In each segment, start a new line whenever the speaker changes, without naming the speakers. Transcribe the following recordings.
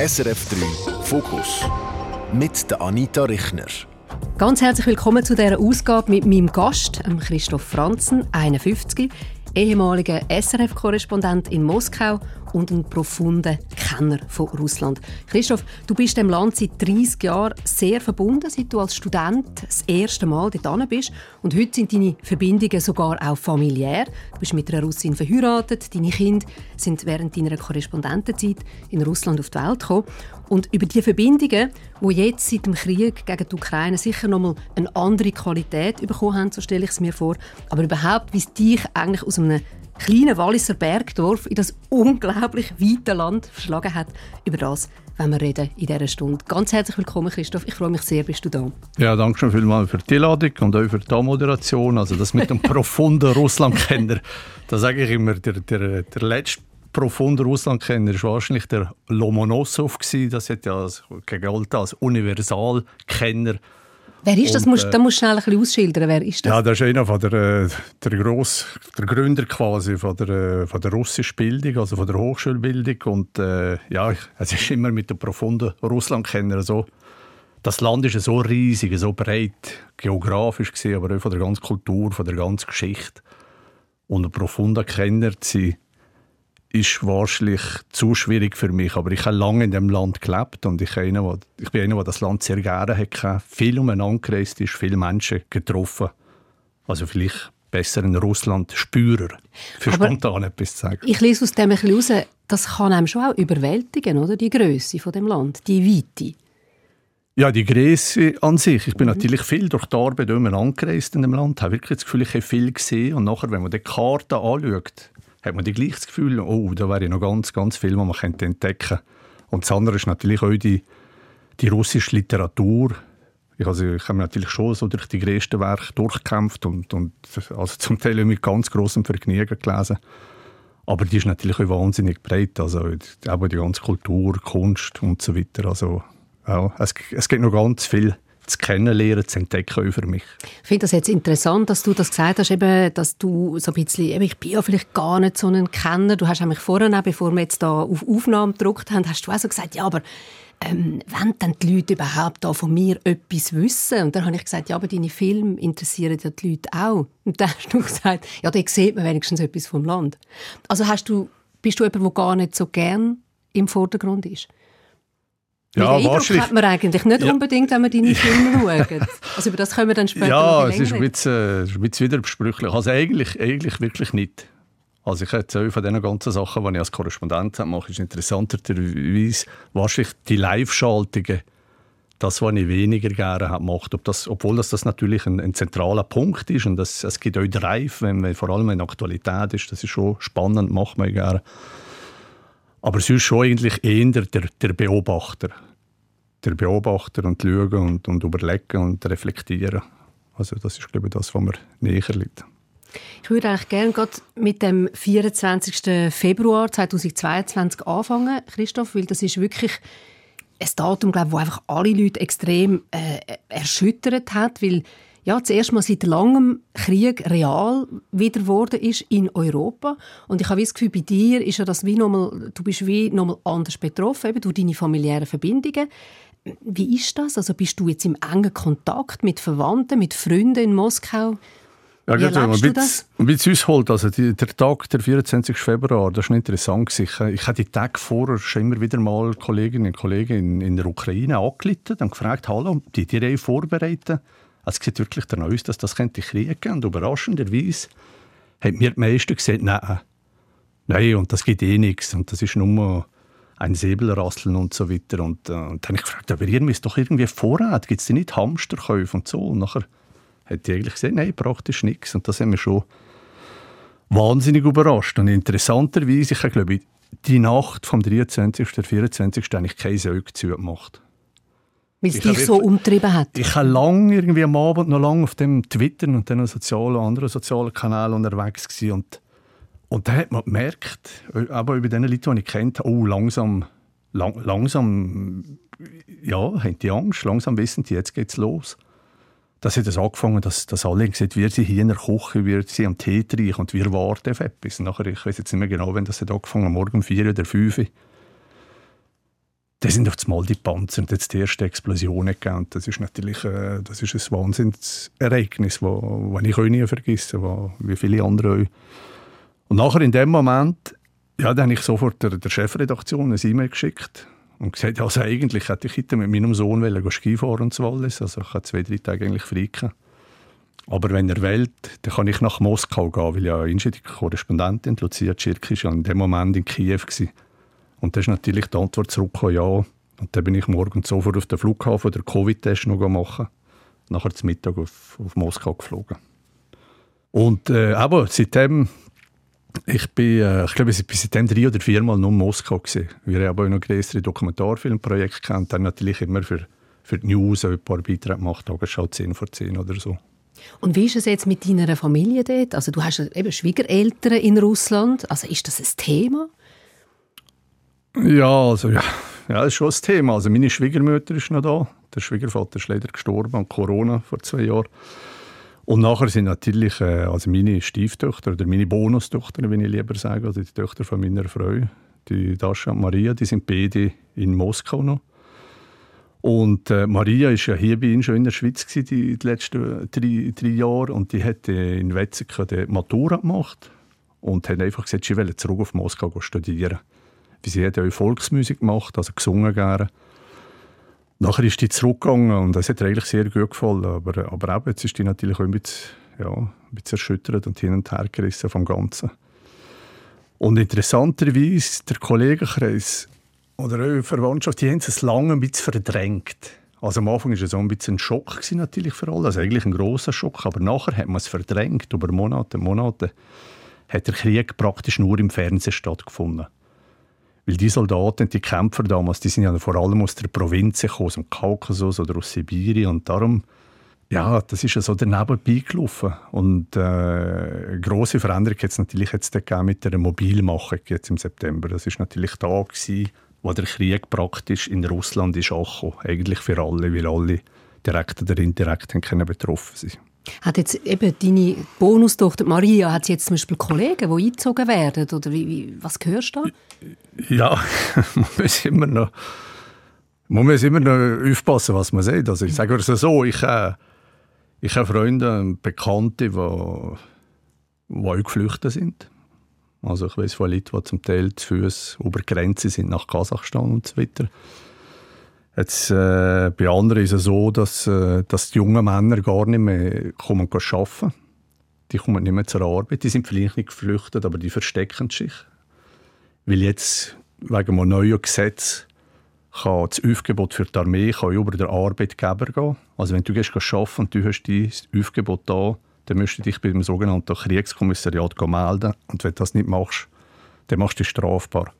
SRF 3 Fokus mit der Anita Richner.
Ganz herzlich willkommen zu dieser Ausgabe mit meinem Gast, Christoph Franzen, 51, ehemaliger SRF-Korrespondent in Moskau und ein profunder Kenner von Russland. Christoph, du bist dem Land seit 30 Jahren sehr verbunden, seit du als Student das erste Mal dort bist. Und heute sind deine Verbindungen sogar auch familiär. Du bist mit einer Russin verheiratet, deine Kinder sind während deiner Korrespondentenzeit in Russland auf die Welt gekommen. Und über diese Verbindungen, die jetzt seit dem Krieg gegen die Ukraine sicher noch mal eine andere Qualität bekommen haben, so stelle ich es mir vor, aber überhaupt, wie es dich eigentlich aus einem kleinen Walliser Bergdorf in das unglaublich weite Land verschlagen hat. Über das wenn wir reden in dieser Stunde. Ganz herzlich willkommen, Christoph. Ich freue mich sehr, bist du da.
Ja, danke schön vielmals für die Einladung und auch für die Moderation. Also das mit dem profunden Russlandkenner, da sage ich immer, der, der, der letzte profunde Russlandkenner war wahrscheinlich der Lomonossow. Das hat ja gegolten als Universalkenner
Wer ist das? Und, musst, äh, da musst du schnell ein bisschen ausschildern. Wer ist das?
Ja, das ist einer von der, äh, der, Gross, der Gründer quasi von der, äh, von der russischen Bildung, also von der Hochschulbildung. Und äh, ja, es ist immer mit dem profunden Russlandkenner so. Das Land ist so riesig, so breit, geografisch gesehen, aber auch von der ganzen Kultur, von der ganzen Geschichte. Und ein profunder Kenner zu sein, ist wahrscheinlich zu schwierig für mich. Aber ich habe lange in dem Land gelebt und ich, einer, ich bin einer, der das Land sehr gerne hat, viel umeinander gereist ist, viele Menschen getroffen. Also vielleicht besser in Russland Spürer, für Aber spontan etwas zu sagen.
Ich lese aus dem ein bisschen raus, das kann einem schon auch überwältigen, oder? Die Größe von dem Land, die Weite.
Ja, die Größe an sich. Ich bin mhm. natürlich viel durch die Arbeit angereist in dem Land, habe wirklich das Gefühl, ich habe viel gesehen und nachher, wenn man die Karte anschaut, hat man gleich das Gefühl, oh, da wäre noch ganz, ganz viel, was man könnte entdecken. Und das andere ist natürlich auch die, die russische Literatur. Ich, also, ich habe mich natürlich schon so durch die größten Werke durchgekämpft und, und also zum Teil mit ganz großem Vergnügen gelesen. Aber die ist natürlich auch wahnsinnig breit. Also auch die ganze Kultur, Kunst und so weiter. Also, ja, es, es gibt noch ganz viel zu kennenlernen, zu entdecken für mich.
Ich finde das jetzt interessant, dass du das gesagt hast, eben, dass du so ein bisschen, ich bin ja vielleicht gar nicht so ein Kenner. Du hast nämlich vorhin, auch, bevor wir jetzt da auf Aufnahme gedruckt haben, hast du auch so gesagt, ja, aber ähm, wollen denn die Leute überhaupt da von mir etwas wissen? Und dann habe ich gesagt, ja, aber deine Filme interessieren ja die Leute auch. Und dann hast du gesagt, ja, da sieht man wenigstens etwas vom Land. Also hast du, bist du jemand, der gar nicht so gern im Vordergrund ist?
Ja,
Den
wahrscheinlich.
hat man eigentlich nicht ja. unbedingt, wenn man deine Filme schaut. Also über das können wir dann später
Ja, es ist ein bisschen, äh, ein bisschen widersprüchlich. Also eigentlich, eigentlich wirklich nicht. Also ich hätte von diesen ganzen Sachen, die ich als Korrespondent mache, ist interessanterweise wahrscheinlich die Live-Schaltungen, das, was ich weniger gerne gemacht habe. Obwohl das, das natürlich ein, ein, zentraler Punkt ist und das, es gibt auch Drive, wenn man vor allem in Aktualität ist, das ist schon spannend, macht man gerne. Aber sonst schon eigentlich eher der, der Beobachter. Der Beobachter und schauen und, und überlegen und reflektieren. Also das ist, glaube ich, das, was mir näher liegt.
Ich würde eigentlich gerne mit dem 24. Februar 2022 anfangen, Christoph, weil das ist wirklich ein Datum, glaube ich, das einfach alle Leute extrem äh, erschüttert hat, weil ja, zuerst mal seit langem Krieg real wieder geworden ist in Europa. Und ich habe das Gefühl, bei dir ist ja das wie nochmal, du bist wie nochmal anders betroffen, eben durch deine familiären Verbindungen. Wie ist das? Also bist du jetzt im engen Kontakt mit Verwandten, mit Freunden in Moskau?
Ja, Wie erlebst du das? Ein bisschen ausholt, also die, der Tag, der 24. Februar, das war interessant. Ich, ich habe die Tage vorher schon immer wieder mal Kolleginnen und Kollegen in, in der Ukraine angeleitet und gefragt, hallo, die die vorbereiten? Also es sieht wirklich danach aus, dass das könnte Krieg geben. Und überraschenderweise haben mir die meisten gesagt, nein, nein, und das gibt eh nichts. Und das ist nur ein Säbelrasseln und so weiter. Und, äh, und dann habe ich gefragt, aber ihr müsst doch irgendwie Vorrat, gibt es denn nicht Hamsterkäufe und so? Und nachher hat die eigentlich gesagt, nein, praktisch nichts. Und das hat mich schon wahnsinnig überrascht. Und interessanterweise, ich glaube, die Nacht vom 23. oder 24. habe ich keine Säugezüge gemacht.
Weil es dich so umtrieben hat?
Ich war lange irgendwie am Abend noch lange auf dem Twitter und den sozialen, anderen sozialen Kanälen unterwegs gewesen. und und da hat man gemerkt, aber über diese Leute, die ich kennt, oh, langsam, lang, langsam, ja, haben die Angst, langsam wissen die, jetzt geht's los. Das hat es angefangen, dass, dass alle gesagt wir sind hier in der Küche, wir sind am Tee trinken und wir warten auf etwas. nachher, ich weiß jetzt nicht mehr genau, wenn das hat angefangen, morgen um vier oder fünf. Da da sind auf einmal die Panzer und jetzt die erste Explosion gegeben. Das ist natürlich äh, das ist ein Wahnsinnsereignis, wo, wo ich auch nie vergesse, wo, wie viele andere auch. Und nachher in dem Moment, ja, dann habe ich sofort der, der Chefredaktion ein E-Mail geschickt und gesagt, also eigentlich hätte ich heute mit meinem Sohn Ski fahren und also ich habe zwei, drei Tage eigentlich frei Aber wenn er will, dann kann ich nach Moskau gehen, weil ja eine Korrespondentin, Lucia Tschirkisch, in dem Moment in Kiew war. Und da ist natürlich die Antwort zurückgekommen, ja. Und dann bin ich morgen sofort auf den Flughafen den Covid-Test noch machen. Nachher zum Mittag auf, auf Moskau geflogen. Und äh, aber seitdem, ich bin, äh, ich glaube, ich bin seitdem drei oder viermal nur in Moskau gewesen. Wir haben auch noch größere Dokumentarfilmprojekte kennt, dann natürlich immer für, für die News ein paar Beiträge gemacht, Tagesschau 10 vor 10 oder so.
Und wie ist es jetzt mit deiner Familie dort? Also du hast eben Schwiegereltern in Russland. Also ist das ein Thema?
Ja, also ja, ja, das ist schon ein Thema. Also meine Schwiegermutter ist noch da. Der Schwiegervater ist leider gestorben an Corona vor zwei Jahren. Und nachher sind natürlich äh, also meine Stieftöchter oder meine Bonustochter, wie ich lieber sage, also die Töchter von meiner Frau, die Dascha und Maria, die sind beide in Moskau noch. Und äh, Maria ist ja hier bei Ihnen schon in der Schweiz gewesen, die, die letzten drei, drei Jahre und die hat äh, in Wetzikon die Matura gemacht und hat einfach gesagt, sie will zurück auf Moskau studieren wie sie hat ja Volksmusik gemacht, also gesungen gerne. Nachher ist die zurückgegangen und das hat ihr eigentlich sehr gut gefallen. Aber, aber eben, jetzt ist die natürlich auch ein bisschen, ja, ein bisschen erschüttert und hin und her gerissen vom Ganzen. Und interessanterweise, der Kollegenkreis oder eure Verwandtschaft, die haben es lange ein bisschen verdrängt. Also am Anfang war es ein bisschen ein Schock natürlich für alle, also eigentlich ein großer Schock, aber nachher hat man es verdrängt. Über Monate, Monate hat der Krieg praktisch nur im Fernsehen stattgefunden. Weil die Soldaten, die Kämpfer damals, die sind ja vor allem aus der Provinz gekommen, aus dem Kaukasus oder aus Sibirien. Und darum, ja, das ist ja so daneben beigelaufen. Und äh, grosse Veränderung hat es natürlich jetzt mit der Mobilmachung jetzt im September. Das ist natürlich da gewesen, wo der Krieg praktisch in Russland ist angekommen. Eigentlich für alle, weil alle direkt oder indirekt betroffen sind.
Hat jetzt eben deine Bonustochter Maria, hat jetzt zum Beispiel Kollegen, die eingezogen werden? Oder wie, wie, was hörst du da?
Ja, man muss immer noch, man muss immer noch aufpassen, was man sagt. Also ich sage es so, ich, äh, ich habe Freunde und Bekannte, die, die auch geflüchtet sind. Also ich weiß von Leuten, die zum Teil zu Fuß über Grenzen sind nach Kasachstan und so weiter. Jetzt, äh, bei anderen ist es so, dass, äh, dass die jungen Männer gar nicht mehr kommen arbeiten. Die kommen nicht mehr zur Arbeit. Die sind vielleicht nicht geflüchtet, aber die verstecken sich. Weil jetzt wegen einem neuen Gesetz kann das Aufgebot für die Armee kann über den Arbeitgeber gehen. Also wenn du gehst arbeiten und du hast dieses Aufgebot da, dann musst du dich beim sogenannten Kriegskommissariat melden. Und wenn du das nicht machst, dann machst du dich strafbar.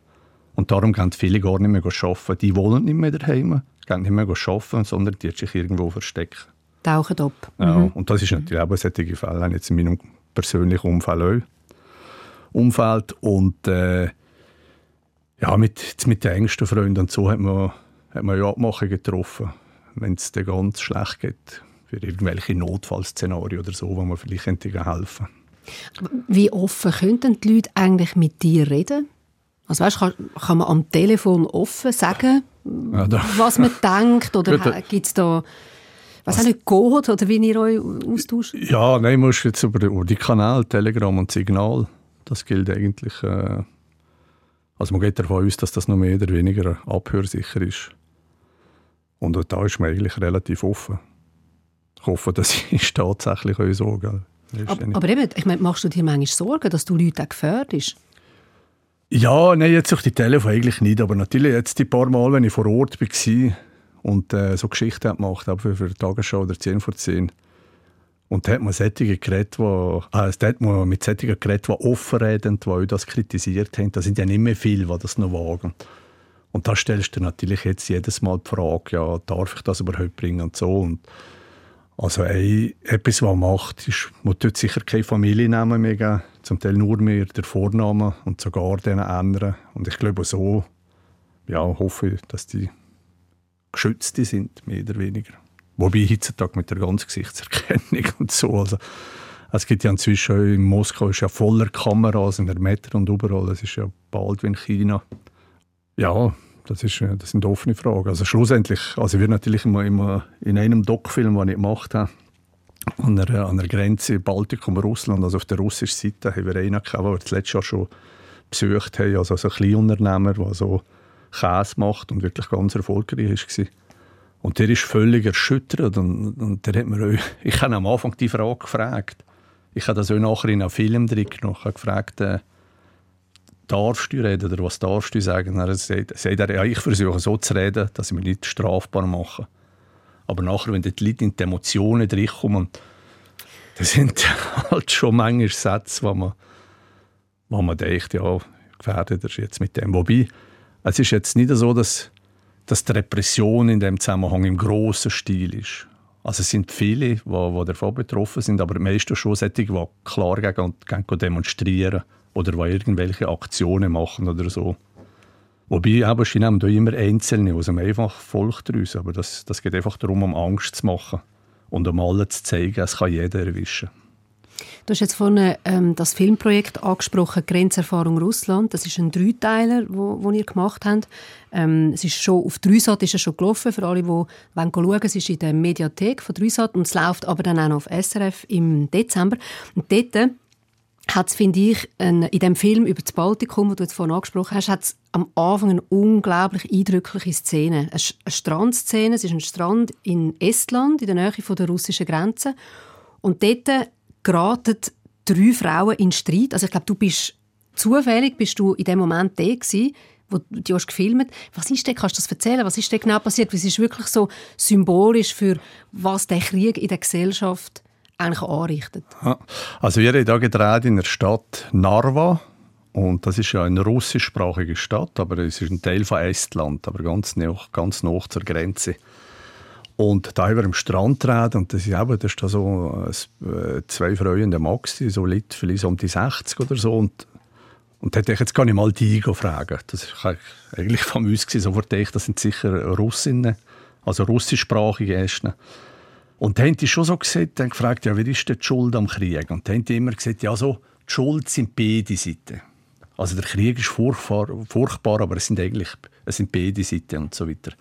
Und darum gehen viele gar nicht mehr arbeiten. Die wollen nicht mehr daheim, gehen nicht mehr arbeiten, sondern die sich irgendwo verstecken.
Tauchen ab.
Ja, mhm. und das ist natürlich auch solche Fälle, jetzt in meinem persönlichen Umfeld auch. Umfeld. Und äh, ja, mit, mit den engsten Freunden und so hat man, hat man ja Abmachungen getroffen, wenn es dir ganz schlecht geht, für irgendwelche Notfallszenarien oder so, wo man vielleicht helfen könnte.
Wie offen könnten die Leute eigentlich mit dir reden? Also weißt, kann, kann man am Telefon offen sagen, ja, was man denkt? Oder gibt es da was auch nicht Code oder wie ihr euch austauscht?
Ja, nein, musst jetzt über die, über die Kanäle, Telegram und Signal, das gilt eigentlich. Äh, also man geht davon aus, dass das noch mehr oder weniger abhörsicher ist. Und da ist man eigentlich relativ offen. Ich hoffe, das ist tatsächlich auch so. Gell?
Aber, aber eben, ich meine, machst du dir manchmal Sorgen, dass du Leute auch gefährdest?
Ja, nein, jetzt auf die Telefon eigentlich nicht, aber natürlich jetzt die paar Mal, wenn ich vor Ort war und äh, so Geschichten gemacht habe für, für Tagesschau oder 10 vor 10. Und da hat man Geräte, wo, äh, da hat man mit solchen Geräten, die offen reden, die das kritisiert haben, da sind ja nicht mehr viele, die das noch wagen. Und da stellst du natürlich jetzt jedes Mal die Frage, ja, darf ich das überhaupt bringen und so. Und also ey, etwas, was man macht, ist, man tut sicher keine Familiennamen mehr geben, zum Teil nur mehr der Vorname und sogar den ändern. Und ich glaube so, ja, hoffe dass die geschützt sind, mehr oder weniger. Wobei heutzutage mit der ganzen Gesichtserkennung und so, also es gibt ja inzwischen in Moskau ist ja voller Kameras in der Metro und überall, es ist ja bald wie in China. Ja, das, ist, das sind offene Fragen. Also schlussendlich, also wir natürlich immer, immer in einem Doc-Film, den ich gemacht habe, an der, an der Grenze Baltikum-Russland, also auf der russischen Seite, haben wir einen gehabt, den wir das letzte Jahr schon besucht haben, also ein Kleinunternehmer, der so Käse macht und wirklich ganz erfolgreich war. Und der ist völlig erschüttert und, und der hat mir, ich habe am Anfang die Frage gefragt, ich habe das auch nachher in einem Film drin gefragt, äh, darfst du reden oder was darfst du sagen? Er sagt, sagt er, ja, ich versuche so zu reden, dass ich mich nicht strafbar mache. Aber nachher, wenn die Leute in die Emotionen reinkommen, das sind halt schon manchmal Sätze, wo man, wo man denkt, ja, gefährdet er jetzt mit dem. Wobei, es ist jetzt nicht so, dass, dass die Repression in dem Zusammenhang im grossen Stil ist. Also es sind viele, die, die davon betroffen sind, aber meistens schon solche, die klar gegen, gegen demonstrieren oder irgendwelche Aktionen machen oder so. Wobei aber sie nehmen immer Einzelne aus dem einfach Volk daraus. Aber das, das geht einfach darum, um Angst zu machen und um allen zu zeigen, es kann jeder erwischen.
Du hast jetzt vorhin ähm, das Filmprojekt angesprochen, Grenzerfahrung Russland. Das ist ein Dreiteiler, wo ihr gemacht habt. Ähm, es ist schon auf Dreisat ist es schon gelaufen für alle, die wollen schauen. Es ist in der Mediathek von Dreisat und es läuft aber dann auch noch auf SRF im Dezember. Und dort hat finde ich, in dem Film über das Baltikum, den du jetzt vorhin angesprochen hast, hat es am Anfang eine unglaublich eindrückliche Szene. Eine, eine Strandszene, es ist ein Strand in Estland, in der Nähe von der russischen Grenze. Und dort geraten drei Frauen in Streit. Also ich glaube, du bist zufällig bist du in dem Moment da gewesen, wo du hast gefilmt. Was ist denn, kannst du das erzählen? Was ist denn genau passiert? Was ist wirklich so symbolisch für was der Krieg in der Gesellschaft eigentlich anrichtet?
Also wir haben hier gedreht in der Stadt Narva und das ist ja eine russischsprachige Stadt, aber es ist ein Teil von Estland, aber ganz nah, ganz nah zur Grenze. Und da haben wir am Strand gedreht und das ist, eben, das ist da so äh, zwei Frauen, der Max, so liegt vielleicht um die 60 oder so und und da ich jetzt gar nicht mal die fragen. Das war eigentlich von uns sofort ich, das sind sicher Russinnen, also russischsprachige Ästen. Und dann haben die schon so gesagt, dann gefragt, ja, wer ist denn die Schuld am Krieg? Und dann haben die immer gesagt, ja, so, die Schuld sind beide Seiten. Also der Krieg ist furchtbar, furchtbar aber es sind eigentlich es sind beide Seiten und so weiter.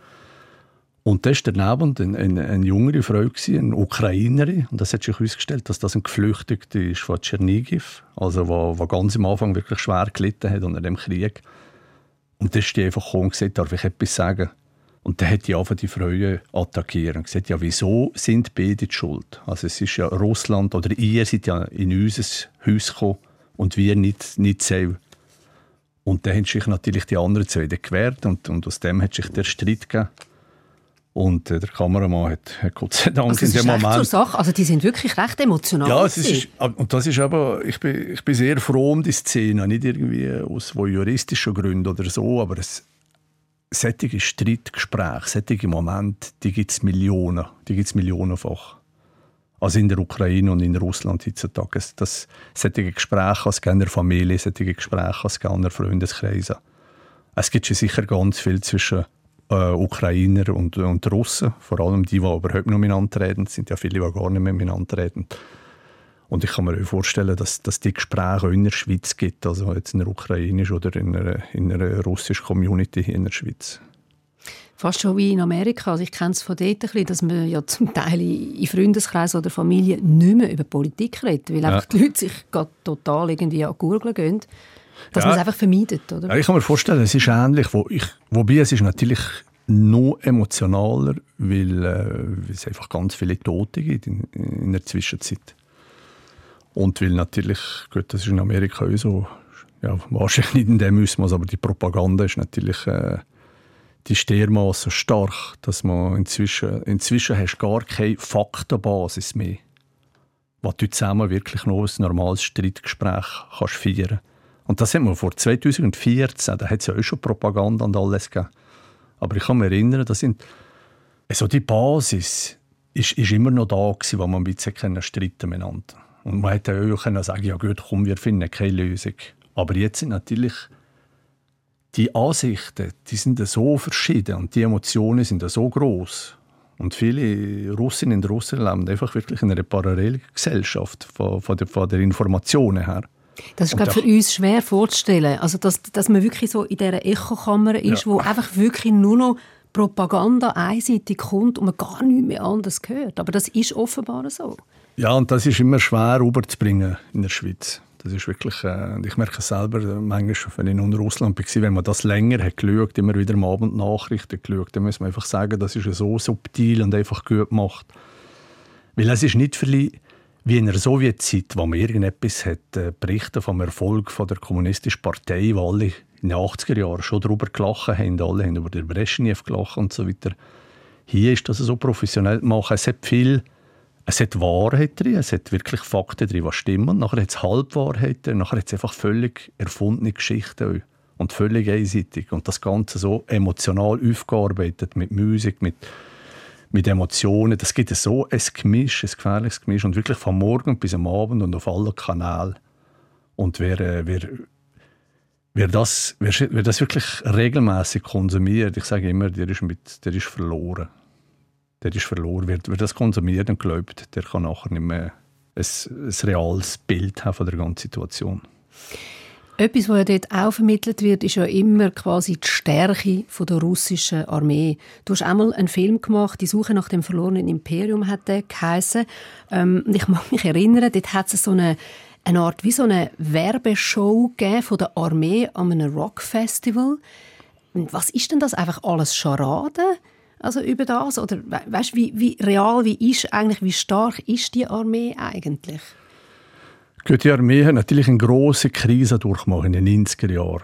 Und da war daneben eine, eine, eine jüngere Frau, eine Ukrainerin. Und das hat sich herausgestellt, dass das ein Geflüchtete ist von Tschernigiv, also wo ganz am Anfang wirklich schwer gelitten hat unter dem Krieg. Und da ist die einfach gekommen und gesagt, darf ich etwas sagen? Und dann hat die einfach die Frauen attackiert und gesagt, ja, wieso sind beide die schuld? Also es ist ja Russland oder ihr seid ja in unser Haus gekommen und wir nicht, nicht selber. Und dann haben sich natürlich die anderen zwei gewehrt und, und aus dem hat sich der Streit gegeben. Und äh, der Kameramann hat, hat Gott sei Dank
also in dem Moment... Zur Sache. Also die sind wirklich recht emotional.
Ja, es ist, und das ist aber, ich bin, ich bin sehr froh um die Szene, nicht irgendwie aus juristischen Gründen oder so, aber es, solche Streitgespräche, solche Momente, die gibt es Millionen, die gibt es millionenfach. Also in der Ukraine und in Russland heutzutage. Das, solche Gespräche als in der Familie, solche Gespräche als in der Freundeskreise. Es gibt schon sicher ganz viel zwischen äh, Ukrainer und, und Russen, vor allem die, die überhaupt noch miteinander reden. Sind ja viele, die gar nicht mehr miteinander reden. Und ich kann mir auch vorstellen, dass, dass die Gespräche auch in der Schweiz gibt, also jetzt in der ukrainischen oder in einer, in einer russischen Community hier in der Schweiz.
Fast schon wie in Amerika. Also ich kenne es von dort ein bisschen, dass man ja zum Teil in Freundeskreisen oder Familie nicht mehr über Politik redet, weil ja. einfach die Leute sich total irgendwie an Gurgeln gehen. Dass ja. man es einfach vermeidet, oder?
Ja, ich kann mir vorstellen, es ist ähnlich. Wo ich, wobei es ist natürlich noch emotionaler, weil, äh, weil es einfach ganz viele Tote gibt in, in der Zwischenzeit. Und weil natürlich, gut, das ist in Amerika auch so, ja, wahrscheinlich nicht in dem Ausmaß, aber die Propaganda ist natürlich äh, die dermaßen stark, dass man inzwischen, inzwischen hast gar keine Faktenbasis mehr, was du zusammen wirklich noch ein normales Streitgespräch kannst feiern Und das hat man vor 2014, da hat es ja auch schon Propaganda und alles gegeben. Aber ich kann mich erinnern, das sind, also die Basis ist, ist immer noch da gewesen, wo man ein bisschen streiten miteinander und man hätte ja auch können sagen ja gut, komm, wir finden keine Lösung. Aber jetzt sind natürlich die Ansichten, die sind so verschieden und die Emotionen sind so groß. Und viele Russinnen und Russen leben einfach wirklich in einer Parallelgesellschaft von, von, der, von der Informationen her.
Das ist, glaube für uns schwer vorzustellen. Also, dass, dass man wirklich so in dieser Echokammer ist, ja. wo einfach wirklich nur noch Propaganda einseitig kommt und man gar nichts mehr anderes hört. Aber das ist offenbar so.
Ja, und das ist immer schwer rüberzubringen in der Schweiz. Das ist wirklich, äh, ich merke es selber, äh, manchmal, wenn ich in Russland war, wenn man das länger hat geschaut, immer wieder am Abend Nachrichten geschaut, dann muss man einfach sagen, das ist so subtil und einfach gut gemacht. Weil es ist nicht wie in der Sowjetzeit, wo man irgendetwas hat, äh, berichten vom Erfolg von der kommunistischen Partei, wo alle in den 80er Jahren schon darüber gelacht haben, alle haben über den Brezhnev gelacht und so weiter. Hier ist das so professionell gemacht. Es hat viel, es hat Wahrheit drin, es hat wirklich Fakten drin, die stimmen. Nachher hat es Halbwahrheiten, nachher hat es einfach völlig erfundene Geschichten und völlig einseitig. Und das Ganze so emotional aufgearbeitet mit Musik, mit mit Emotionen. Das gibt so ein Gemisch, ein gefährliches Gemisch. Und wirklich von morgen bis am Abend und auf allen Kanälen. Und wer, äh, wer, wer, das, wer, wer das wirklich regelmäßig konsumiert, ich sage immer, der ist, mit, der ist verloren. Der ist verloren. Wer, wer das konsumiert und glaubt, der kann nachher nicht mehr ein, ein reales Bild haben von der ganzen Situation.
Etwas, was ja dort auch vermittelt wird, ist ja immer quasi die Stärke der russischen Armee. Du hast einmal einen Film gemacht, «Die Suche nach dem verlorenen Imperium» hat der. Ähm, ich mag mich erinnern, dort hat es so eine, eine Art wie so eine Werbeshow von der Armee an einem Rockfestival. Was ist denn das? Einfach alles Scharade? Also über das? Oder weißt, wie, wie real, wie ist eigentlich, wie stark ist die Armee eigentlich?
Die Armee hat natürlich eine große Krise durchgemacht in den 90er Jahren.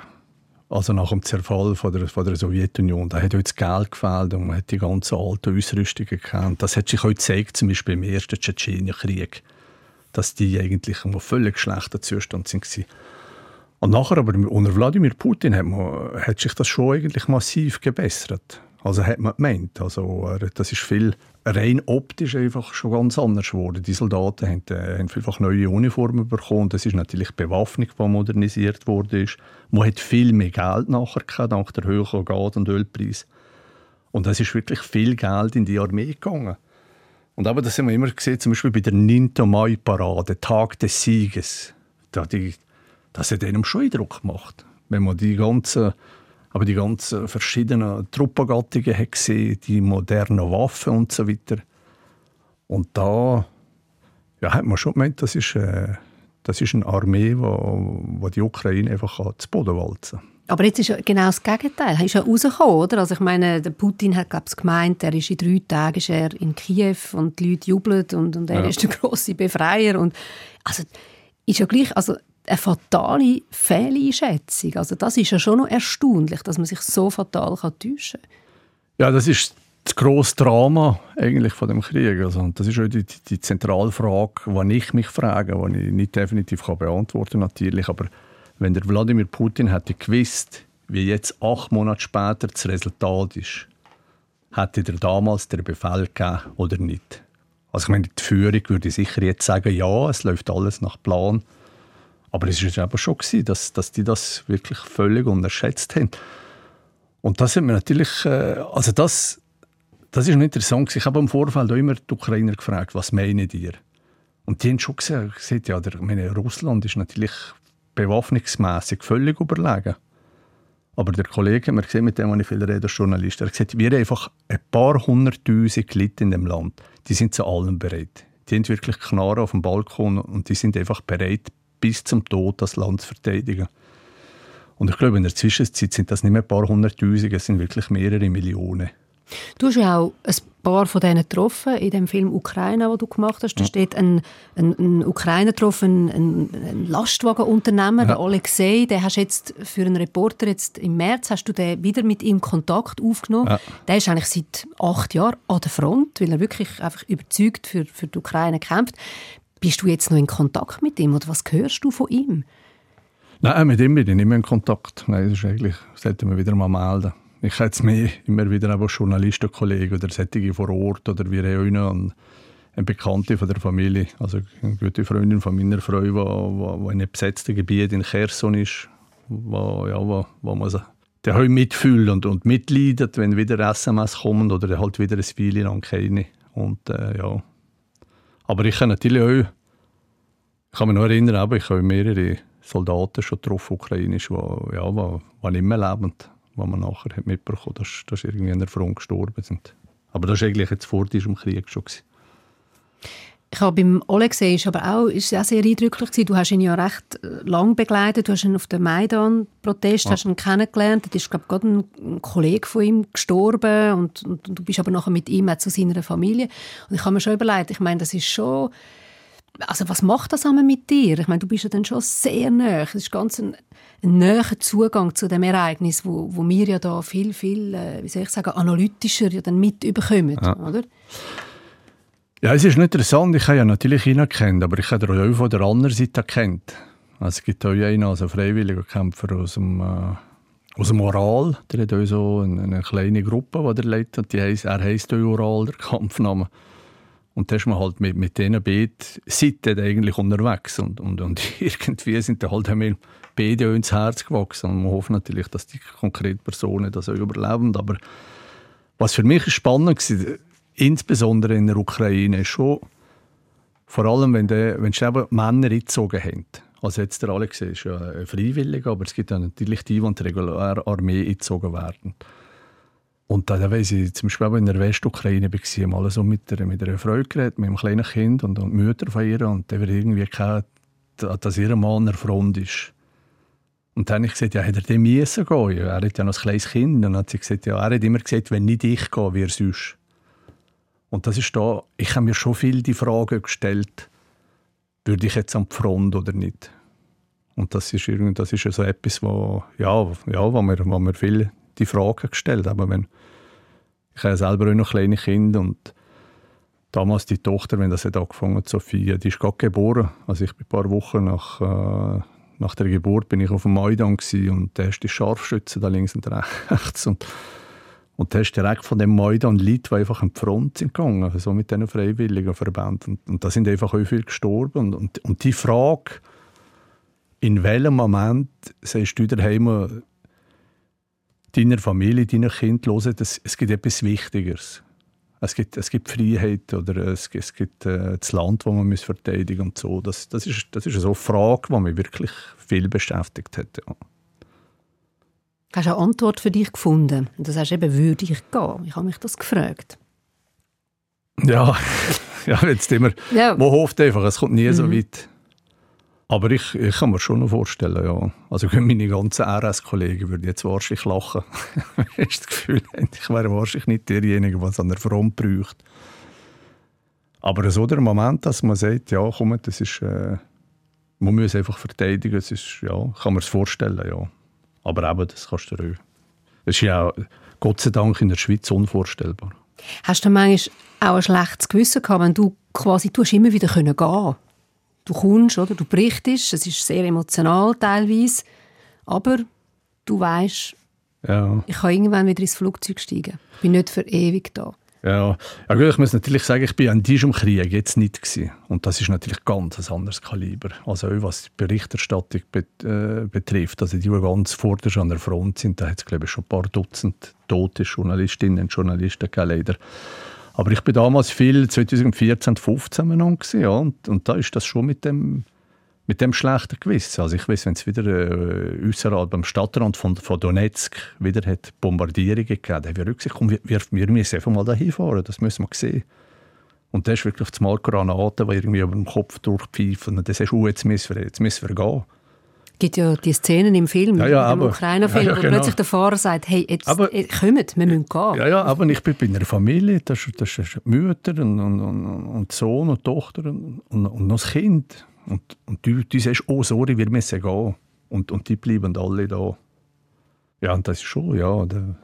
Also nach dem Zerfall von der, von der Sowjetunion. Da hat jetzt Geld gefehlt und man hat die ganzen alten Ausrüstungen gekannt. Das hat sich heute gezeigt, zum Beispiel im ersten Tschetschenienkrieg, dass die eigentlich im völlig schlechten Zustand waren. Und nachher aber unter Wladimir Putin hat, man, hat sich das schon eigentlich massiv gebessert. Also hat man gemeint. Also, das ist viel rein optisch einfach schon ganz anders geworden. Die Soldaten haben, äh, haben vielfach neue Uniformen bekommen. Das ist natürlich die Bewaffnung, die modernisiert wurde. Man hat viel mehr Geld nachher gehabt, dank der höheren Gas- und Ölpreis. Und es ist wirklich viel Geld in die Armee gegangen. Und aber das haben wir immer gesehen, zum Beispiel bei der 9. Mai-Parade, Tag des Sieges. Da die, das hat einem schon Eindruck gemacht. Wenn man die ganzen aber die ganzen verschiedenen Truppengattungen hat gesehen, die modernen Waffen und so weiter. Und da ja, hat man schon gemeint, das ist, äh, das ist eine Armee, wo, wo die Ukraine einfach zu Boden walzen
aber jetzt ist ja genau das Gegenteil. Er ist ja rausgekommen, oder? Also ich meine, der Putin hat glaube ich, gemeint, er ist in drei Tagen ist er in Kiew und die Leute jubeln und, und er ja. ist der große Befreier. Und, also ist ja gleich, also eine fatale Fehleinschätzung. Also das ist ja schon noch erstaunlich, dass man sich so fatal kann täuschen kann.
Ja, das ist das grosse Drama eigentlich von dem Krieg. Also, das ist die, die, zentrale Frage, die ich mich frage, die ich nicht definitiv kann beantworten natürlich. Aber wenn der Wladimir Putin hätte gewusst, wie jetzt acht Monate später das Resultat ist, hätte er damals den Befehl gegeben oder nicht? Also ich meine, die Führung würde sicher jetzt sagen, ja, es läuft alles nach Plan. Aber es war aber schon, gewesen, dass, dass die das wirklich völlig unterschätzt haben. Und das hat mir natürlich, äh, also das, das ist interessant. Ich habe im Vorfeld auch immer die Ukrainer gefragt, was meinen ihr? Und die haben schon gesagt, ja, der, meine, Russland ist natürlich bewaffnungsmässig völlig überlegen. Aber der Kollege, wir sehen mit dem, ich viel rede, Journalist, er hat gesagt, wir haben einfach ein paar hunderttausend Leute in dem Land, die sind zu allem bereit. Die haben wirklich Knarren auf dem Balkon und die sind einfach bereit, bis zum Tod das Land zu verteidigen. Und ich glaube, in der Zwischenzeit sind das nicht mehr ein paar hunderttausend, es sind wirklich mehrere Millionen.
Du hast ja auch ein paar von denen getroffen in dem Film Ukraine, den du gemacht hast. Da ja. steht ein, ein, ein Ukrainer getroffen, ein, ein Lastwagenunternehmer, ja. der Alexei. Den hast jetzt für einen Reporter jetzt im März hast du den wieder mit ihm Kontakt aufgenommen. Ja. Der ist eigentlich seit acht Jahren an der Front, weil er wirklich einfach überzeugt für, für die Ukraine kämpft. Bist du jetzt noch in Kontakt mit ihm oder was hörst du von ihm?
Nein, mit ihm bin ich nicht mehr in Kontakt. Nein, das ist eigentlich, sollte man wieder mal melden. Ich habe jetzt mehr immer wieder aber Journalistenkollegen oder solche vor Ort oder wir haben auch eine, Bekannte von der Familie, also eine gute Freundin von meiner Frau, die, die, in einem besetzten Gebiet in Cherson ist, wo, ja, wo, wo man der halt mitfühlt und, und mitleidet, wenn wieder SMS kommen oder halt wieder ein Weile lang keine. Und äh, ja, aber ich kann natürlich auch, ich kann mich noch erinnern, aber ich habe mehrere Soldaten schon getroffen, ukrainisch, die ja, wo, wo nicht mehr leben, was man nachher hat mitbekommen hat, dass, dass irgendwie an der Front gestorben sind. Aber das war eigentlich jetzt vor diesem Krieg schon. Gewesen.
Ich habe beim gesehen, ist aber auch, ist auch sehr eindrücklich gewesen. Du hast ihn ja recht äh, lang begleitet. Du hast ihn auf dem Maidan-Protest ja. kennengelernt. Da ist, glaube ich, gerade ein, Kollege von ihm gestorben und, und, und, du bist aber nachher mit ihm auch zu seiner Familie. Und ich habe mir schon überlegt, ich meine, das ist schon, also was macht das einmal mit dir? Ich meine, du bist ja dann schon sehr nah. Es ist ganz ein, ein näher Zugang zu dem Ereignis, wo, wo wir ja da viel, viel, äh, wie soll ich sagen, analytischer ja dann mit überkommen, ja. oder?
Ja, es ist interessant. Ich habe ja natürlich ihn kennt, aber ich habe ihn auch von der anderen Seite kennt. Also es gibt auch einen also freiwilliger Kämpfer aus dem, äh, aus dem Oral. Der hat auch so eine, eine kleine Gruppe, die er leitet. Die heisst, er heisst auch Oral, der Kampfname. Und da ist man halt mit, mit diesen beiden Seiten eigentlich unterwegs. Und, und, und irgendwie sind da halt mir beide ins Herz gewachsen. Und man hofft natürlich, dass die konkreten Personen das auch überleben. Aber was für mich spannend war, insbesondere in der Ukraine, schon vor allem, wenn, die, wenn eben Männer eingezogen haben. Also jetzt der Alex ist ja freiwillig, aber es gibt ja natürlich die, die in die Regulararmee eingezogen werden. Und dann weiss ich, zum Beispiel in der Westukraine war mal so mit, der, mit einer Frau geredet, mit einem kleinen Kind und, und Mütter von ihr. Und der wird irgendwie gehört, dass ihr Mann eine Front ist. Und dann habe ich gesagt, ja, hätte er dem müssen gehen? Er hat ja noch ein kleines Kind. Und dann hat sie gesagt, ja, er hat immer gesagt, wenn nicht ich gehe, wie er sonst. Und das ist da, ich habe mir schon viel die Frage gestellt, würde ich jetzt am Front oder nicht? Und das ist irgendwie, das ist so etwas, wo, ja, ja, wo mir, wo mir viel die Frage gestellt. Aber wenn, ich habe selber auch noch kleine Kinder und damals die Tochter, wenn das hat angefangen hat, Sophia, die ist gerade geboren. Also ich bin ein paar Wochen nach, äh, nach der Geburt bin ich auf dem Maidan und der erste Scharfschütze da links und rechts und und da ist direkt von dem Maidan Leute, die einfach an die Front sind gegangen, also so mit diesen freiwilligen Verbänden. Und, und da sind einfach auch viele gestorben. Und, und, und die Frage, in welchem Moment sagst du daheim, deiner Familie, deinen Kindern, hören, es, es gibt etwas Wichtigeres. Es gibt, es gibt Freiheit oder es, es gibt äh, das Land, das man muss verteidigen und so. Das, das, ist, das ist so eine Frage, die mich wirklich viel beschäftigt hat. Ja.
Hast du eine Antwort für dich gefunden? Und das heißt eben, würde ich gehen? Ich habe mich das gefragt.
Ja, ja jetzt immer. Ja. Man hofft einfach, es kommt nie mhm. so weit. Aber ich, ich kann mir schon noch vorstellen, ja. Also meine ganzen RS-Kollegen würden jetzt wahrscheinlich lachen, ich das Gefühl ich wäre wahrscheinlich nicht derjenige, der es an der Front braucht. Aber so der Moment, dass man sagt, ja, komm, das ist, äh, man muss einfach verteidigen, das ist, ja, kann man es vorstellen, ja. Aber eben, das kannst du auch. Das ist ja Gott sei Dank in der Schweiz unvorstellbar.
Hast du manchmal auch ein schlechtes Gewissen gehabt, wenn du quasi du hast immer wieder gehen können Du kommst, oder? Du berichtest, es ist sehr emotional teilweise, aber du weißt, ja. ich kann irgendwann wieder ins Flugzeug steigen. Ich bin nicht für ewig da.
Ja, ja gut, ich muss natürlich sagen, ich bin an diesem Krieg jetzt nicht gewesen. Und das ist natürlich ganz ein anderes Kaliber. Also auch was die Berichterstattung bet äh, betrifft, also die, die ganz vorderst an der Front sind, da hat es glaube ich schon ein paar Dutzend tote Journalistinnen und Journalisten gegeben, leider. Aber ich bin damals viel 2014, 2015 gewesen, ja, und, und da ist das schon mit dem mit dem schlechten Gewissen. Also ich weiß, wenn es wieder äh, außerhalb am Stadtrand von, von Donetsk wieder hat Bombardierungen gegeben, dann haben wir Rücksicht, komm, wir, wir, müssen einfach mal dahin fahren, das müssen wir sehen. Und das ist wirklich auf Mal Granaten, die irgendwie über dem Kopf durchpfeifen. Und das ist, oh, jetzt müssen wir, jetzt müssen wir gehen.
Es gibt ja die Szenen im Film, ja, ja, im Ukraine-Film, ja, ja, wo genau. plötzlich der Fahrer sagt, hey, jetzt aber, kommt, wir müssen gehen.
Ja, ja, aber ich bin bei einer Familie, das, das ist Mütter und, und, und, und Sohn und Tochter und, und, und noch das Kind. Und, und du, du sagst, oh sorry, wir müssen gehen. Und, und die bleiben alle da. Ja, und das ist schon, ja, der,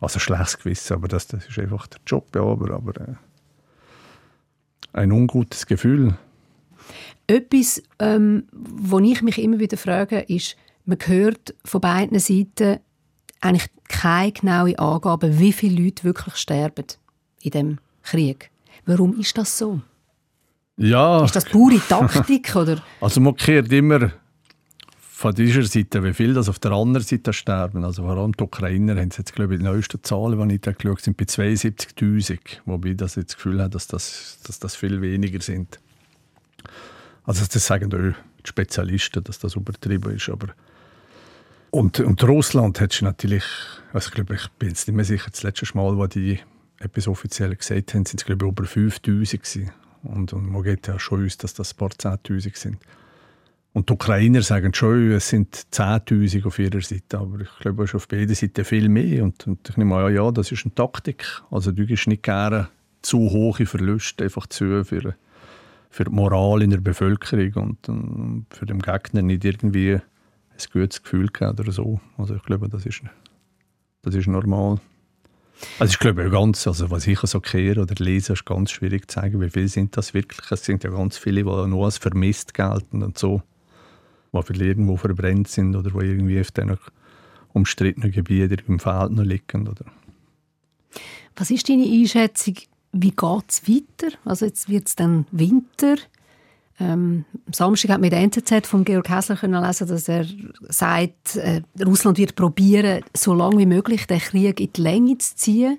also schlechtes Gewissen, aber das, das ist einfach der Job, ja, aber, aber äh, ein ungutes Gefühl.
Etwas, ähm, wo ich mich immer wieder frage, ist, man hört von beiden Seiten eigentlich keine genaue Angabe, wie viele Leute wirklich sterben in dem Krieg. Warum ist das so?
Ja.
Ist das pure Taktik? oder?
Also man kehrt immer von dieser Seite, wie viel das auf der anderen Seite sterben. Also vor allem die Ukrainer haben jetzt, glaube ich, die neuesten Zahlen, die ich da geschaut habe, sind bei 72'000. Wobei ich das jetzt das Gefühl habe, dass das, dass das viel weniger sind. Also das sagen auch die Spezialisten, dass das übertrieben ist. Aber und, und Russland hat natürlich, also ich glaube, ich bin jetzt nicht mehr sicher, das letzte Mal, wo die etwas offiziell gesagt haben, sind es glaube ich über 5000 gewesen. Und, und man geht ja schon aus, dass das ein paar 10'000 sind. Und die Ukrainer sagen schon, es sind 10'000 auf ihrer Seite, aber ich glaube, es ist auf beiden Seiten viel mehr. Und, und ich nehme an, ja, das ist eine Taktik. Also du gibst nicht gerne zu hohe Verluste einfach zu für, für die Moral in der Bevölkerung und, und für den Gegner nicht irgendwie ein gutes Gefühl geben oder so. Also ich glaube, das ist, das ist normal. Also ich glaube ganz, also was ich so kehre oder lese, ist ganz schwierig zu sagen, wie viele sind das wirklich. Es sind ja ganz viele, die nur als vermisst gelten und so, die vielleicht irgendwo verbrennt sind oder die irgendwie auf diesen umstrittenen Gebieten im Feld noch liegen. Oder.
Was ist deine Einschätzung, wie geht es weiter? Also jetzt wird es dann Winter. Ähm, am Samstag hat man in der NZZ von Georg Hässler können lesen, dass er sagt, äh, Russland wird probieren, so lange wie möglich den Krieg in die Länge zu ziehen.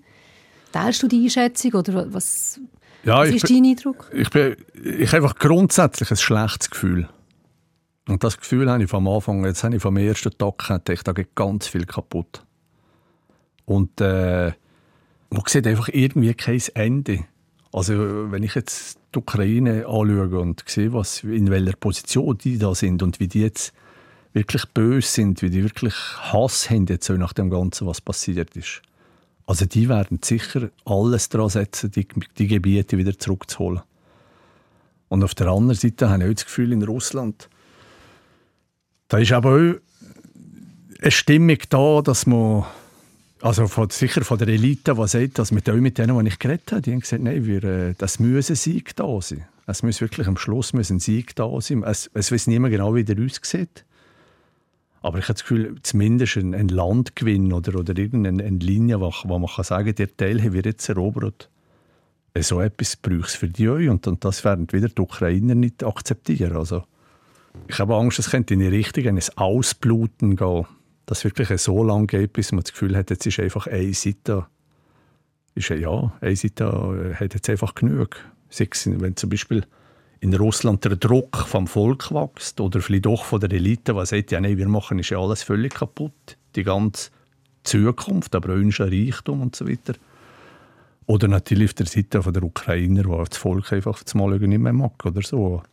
Teilst du die Einschätzung oder was,
ja,
was ist dein Eindruck?
Ich, bin, ich habe einfach grundsätzlich ein schlechtes Gefühl. Und das Gefühl habe ich vom Anfang, jetzt habe ich vom ersten Tag gehabt, da geht ganz viel kaputt. Und äh, man sieht einfach irgendwie kein Ende. Also wenn ich jetzt die Ukraine anschaue und sehe, was, in welcher Position die da sind und wie die jetzt wirklich böse sind, wie die wirklich Hass haben jetzt nach dem Ganzen, was passiert ist. Also die werden sicher alles daran setzen, die, die Gebiete wieder zurückzuholen. Und auf der anderen Seite habe ich auch das Gefühl, in Russland, da ist aber auch eine Stimmung da, dass man also von, sicher von der Elite, die sagt, dass mit, mit denen, die ich geredet habe, die haben gesagt, nein, wir, äh, das muss ein Sieg da sein. Es muss wirklich am Schluss muss ein Sieg da sein. Es, es weiß niemand genau, wie der aussieht. Aber ich habe das Gefühl, zumindest ein, ein Landgewinn oder, oder irgendeine eine Linie, wo, wo man kann sagen kann, der Teil haben wir jetzt erobert. Äh, so etwas braucht es für die euch und, und das werden wieder die Ukrainer nicht akzeptieren. Also, ich habe Angst, es könnte in die Richtung eines Ausbluten gehen dass es wirklich so lange geht, bis man das Gefühl hat, jetzt ist einfach eine Seite, ist, ja, eine Seite äh, hat jetzt einfach genug. Wenn zum Beispiel in Russland der Druck vom Volk wächst oder vielleicht auch von der Elite, die sagt, ja, nein, wir machen ist ja alles völlig kaputt, die ganze Zukunft, aber auch Reichtum und so weiter. Oder natürlich auf der Seite der Ukrainer, wo das Volk einfach das Mal nicht mehr mag oder so.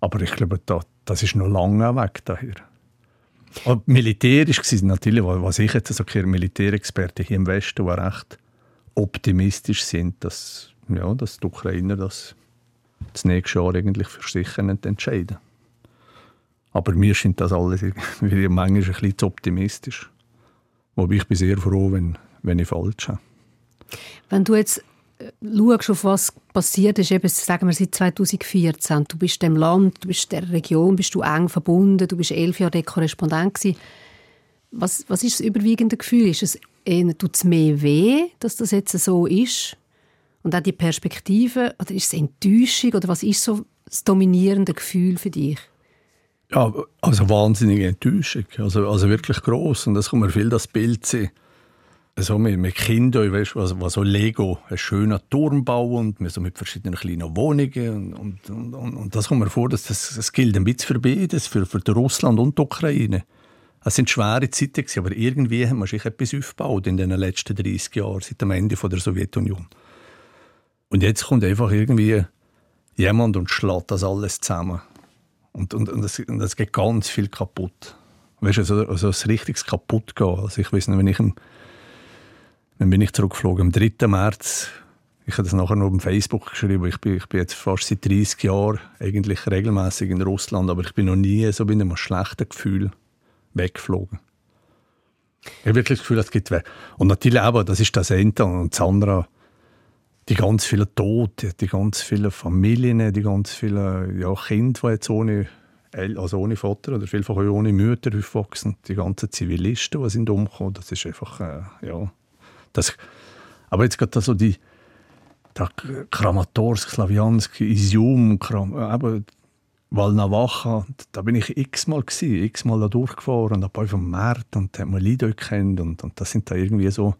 Aber ich glaube, das ist noch lange weg daher. Und militärisch war natürlich, was ich jetzt so also Militärexperten hier im Westen, die recht optimistisch sind, dass, ja, dass die Ukrainer das, das nächste Jahr eigentlich für sich entscheiden Aber mir scheint das alles wie manchmal ein bisschen zu optimistisch. Wobei ich bin sehr froh, wenn, wenn ich falsch habe.
Wenn du jetzt schaust, auf was passiert ist, eben, sagen wir seit 2014, du bist dem Land, du bist der Region, bist du eng verbunden, du bist elf Jahre Korrespondent gewesen. Was, was ist das überwiegende Gefühl? Ist es tut es mehr weh, dass das jetzt so ist? Und auch die Perspektive? Oder ist es Enttäuschung? Oder was ist so das dominierende Gefühl für dich?
Ja, also wahnsinnige Enttäuschung. Also, also wirklich groß. Und das kann man viel das Bild sehen so mit, mit Kindern, weißt, was, was so Lego, einen schönen Turm bauen und so mit verschiedenen kleinen Wohnungen. Und, und, und, und das kommt mir vor, dass das, das gilt ein bisschen für beides, für, für Russland und die Ukraine. Es sind schwere Zeiten, aber irgendwie haben wir sich etwas aufgebaut in den letzten 30 Jahren, seit dem Ende der Sowjetunion. Und jetzt kommt einfach irgendwie jemand und schlägt das alles zusammen. Und, und, und, das, und das geht ganz viel kaputt. Weißt du, also, also ein richtiges Kaputtgehen. Also ich weiß nicht, wenn ich im dann bin ich zurückgeflogen am 3. März. Ich habe das nachher noch auf Facebook geschrieben. Ich bin, ich bin jetzt fast seit 30 Jahren eigentlich regelmäßig in Russland, aber ich bin noch nie so bei einem schlechten Gefühl weggeflogen. Ich habe wirklich das Gefühl, es gibt Und natürlich aber, das ist das eine und das andere, die ganz vielen Tote, die ganz vielen Familien, die ganz vielen ja, Kinder, die jetzt ohne, also ohne Vater oder vielfach ohne Mütter aufwachsen, die ganzen Zivilisten, die sind umgekommen, das ist einfach, äh, ja, das, aber jetzt gerade so die der Kramatorsk, Slaviansk, Isium, Kram, eben Valnavacha, da bin ich x-mal gewesen, x-mal da durchgefahren, ein vom Markt und hat man Lieder kennt und, und das sind da irgendwie so,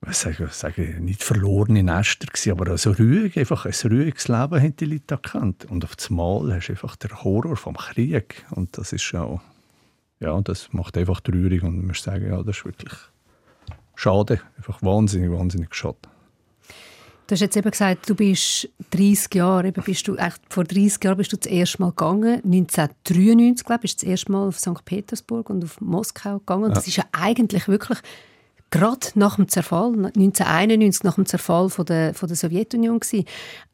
was sage, sage nicht verlorene Nester gewesen, aber so ruhig, einfach ein ruhiges Leben haben die Leute erkannt. Und auf einmal hast du einfach den Horror vom Krieg. Und das ist auch, ja, das macht einfach traurig und man muss sagen, ja, das ist wirklich schade, einfach wahnsinnig, wahnsinnig schade.
Du hast jetzt eben gesagt, du bist 30 Jahre, eben bist du, echt, vor 30 Jahren bist du das erste Mal gegangen. 1993, glaube ich, bist du das erste Mal auf St. Petersburg und auf Moskau gegangen. Und ja. das ist ja eigentlich wirklich gerade nach dem Zerfall, 1991, nach dem Zerfall von der, von der Sowjetunion gewesen.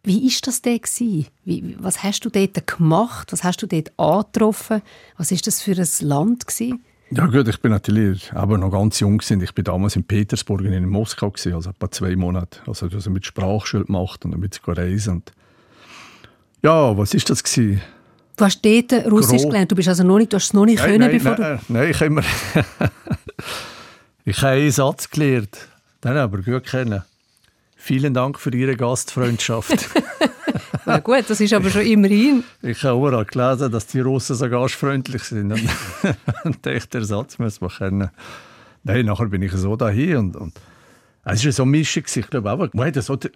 Wie ist das dort Wie, was hast du dort gemacht? Was hast du dort angetroffen? Was ist das für ein Land gewesen?
Ja gut, ich bin natürlich aber noch ganz jung gewesen. Ich bin damals in Petersburg und in Moskau gewesen, also etwa zwei Monate. Also also mit Sprachschule gemacht und bisschen reisen. Und ja, was ist das gewesen?
Du hast dort Russisch Gro gelernt. Du bist also noch nicht, du hast es noch nicht nein, können,
nein,
bevor
nein, du... Nein, ich habe immer... ich habe einen Satz gelernt. Den aber gut kennen. Vielen Dank für Ihre Gastfreundschaft.
Na gut, das ist aber schon immerhin.
Ich habe auch gelesen, dass die Russen so gastfreundlich sind. Und, und echt der Satz muss man kennen. Nein, nachher bin ich so dahin und, und es war so eine Mischung. Ich glaube auch, man hat so, der,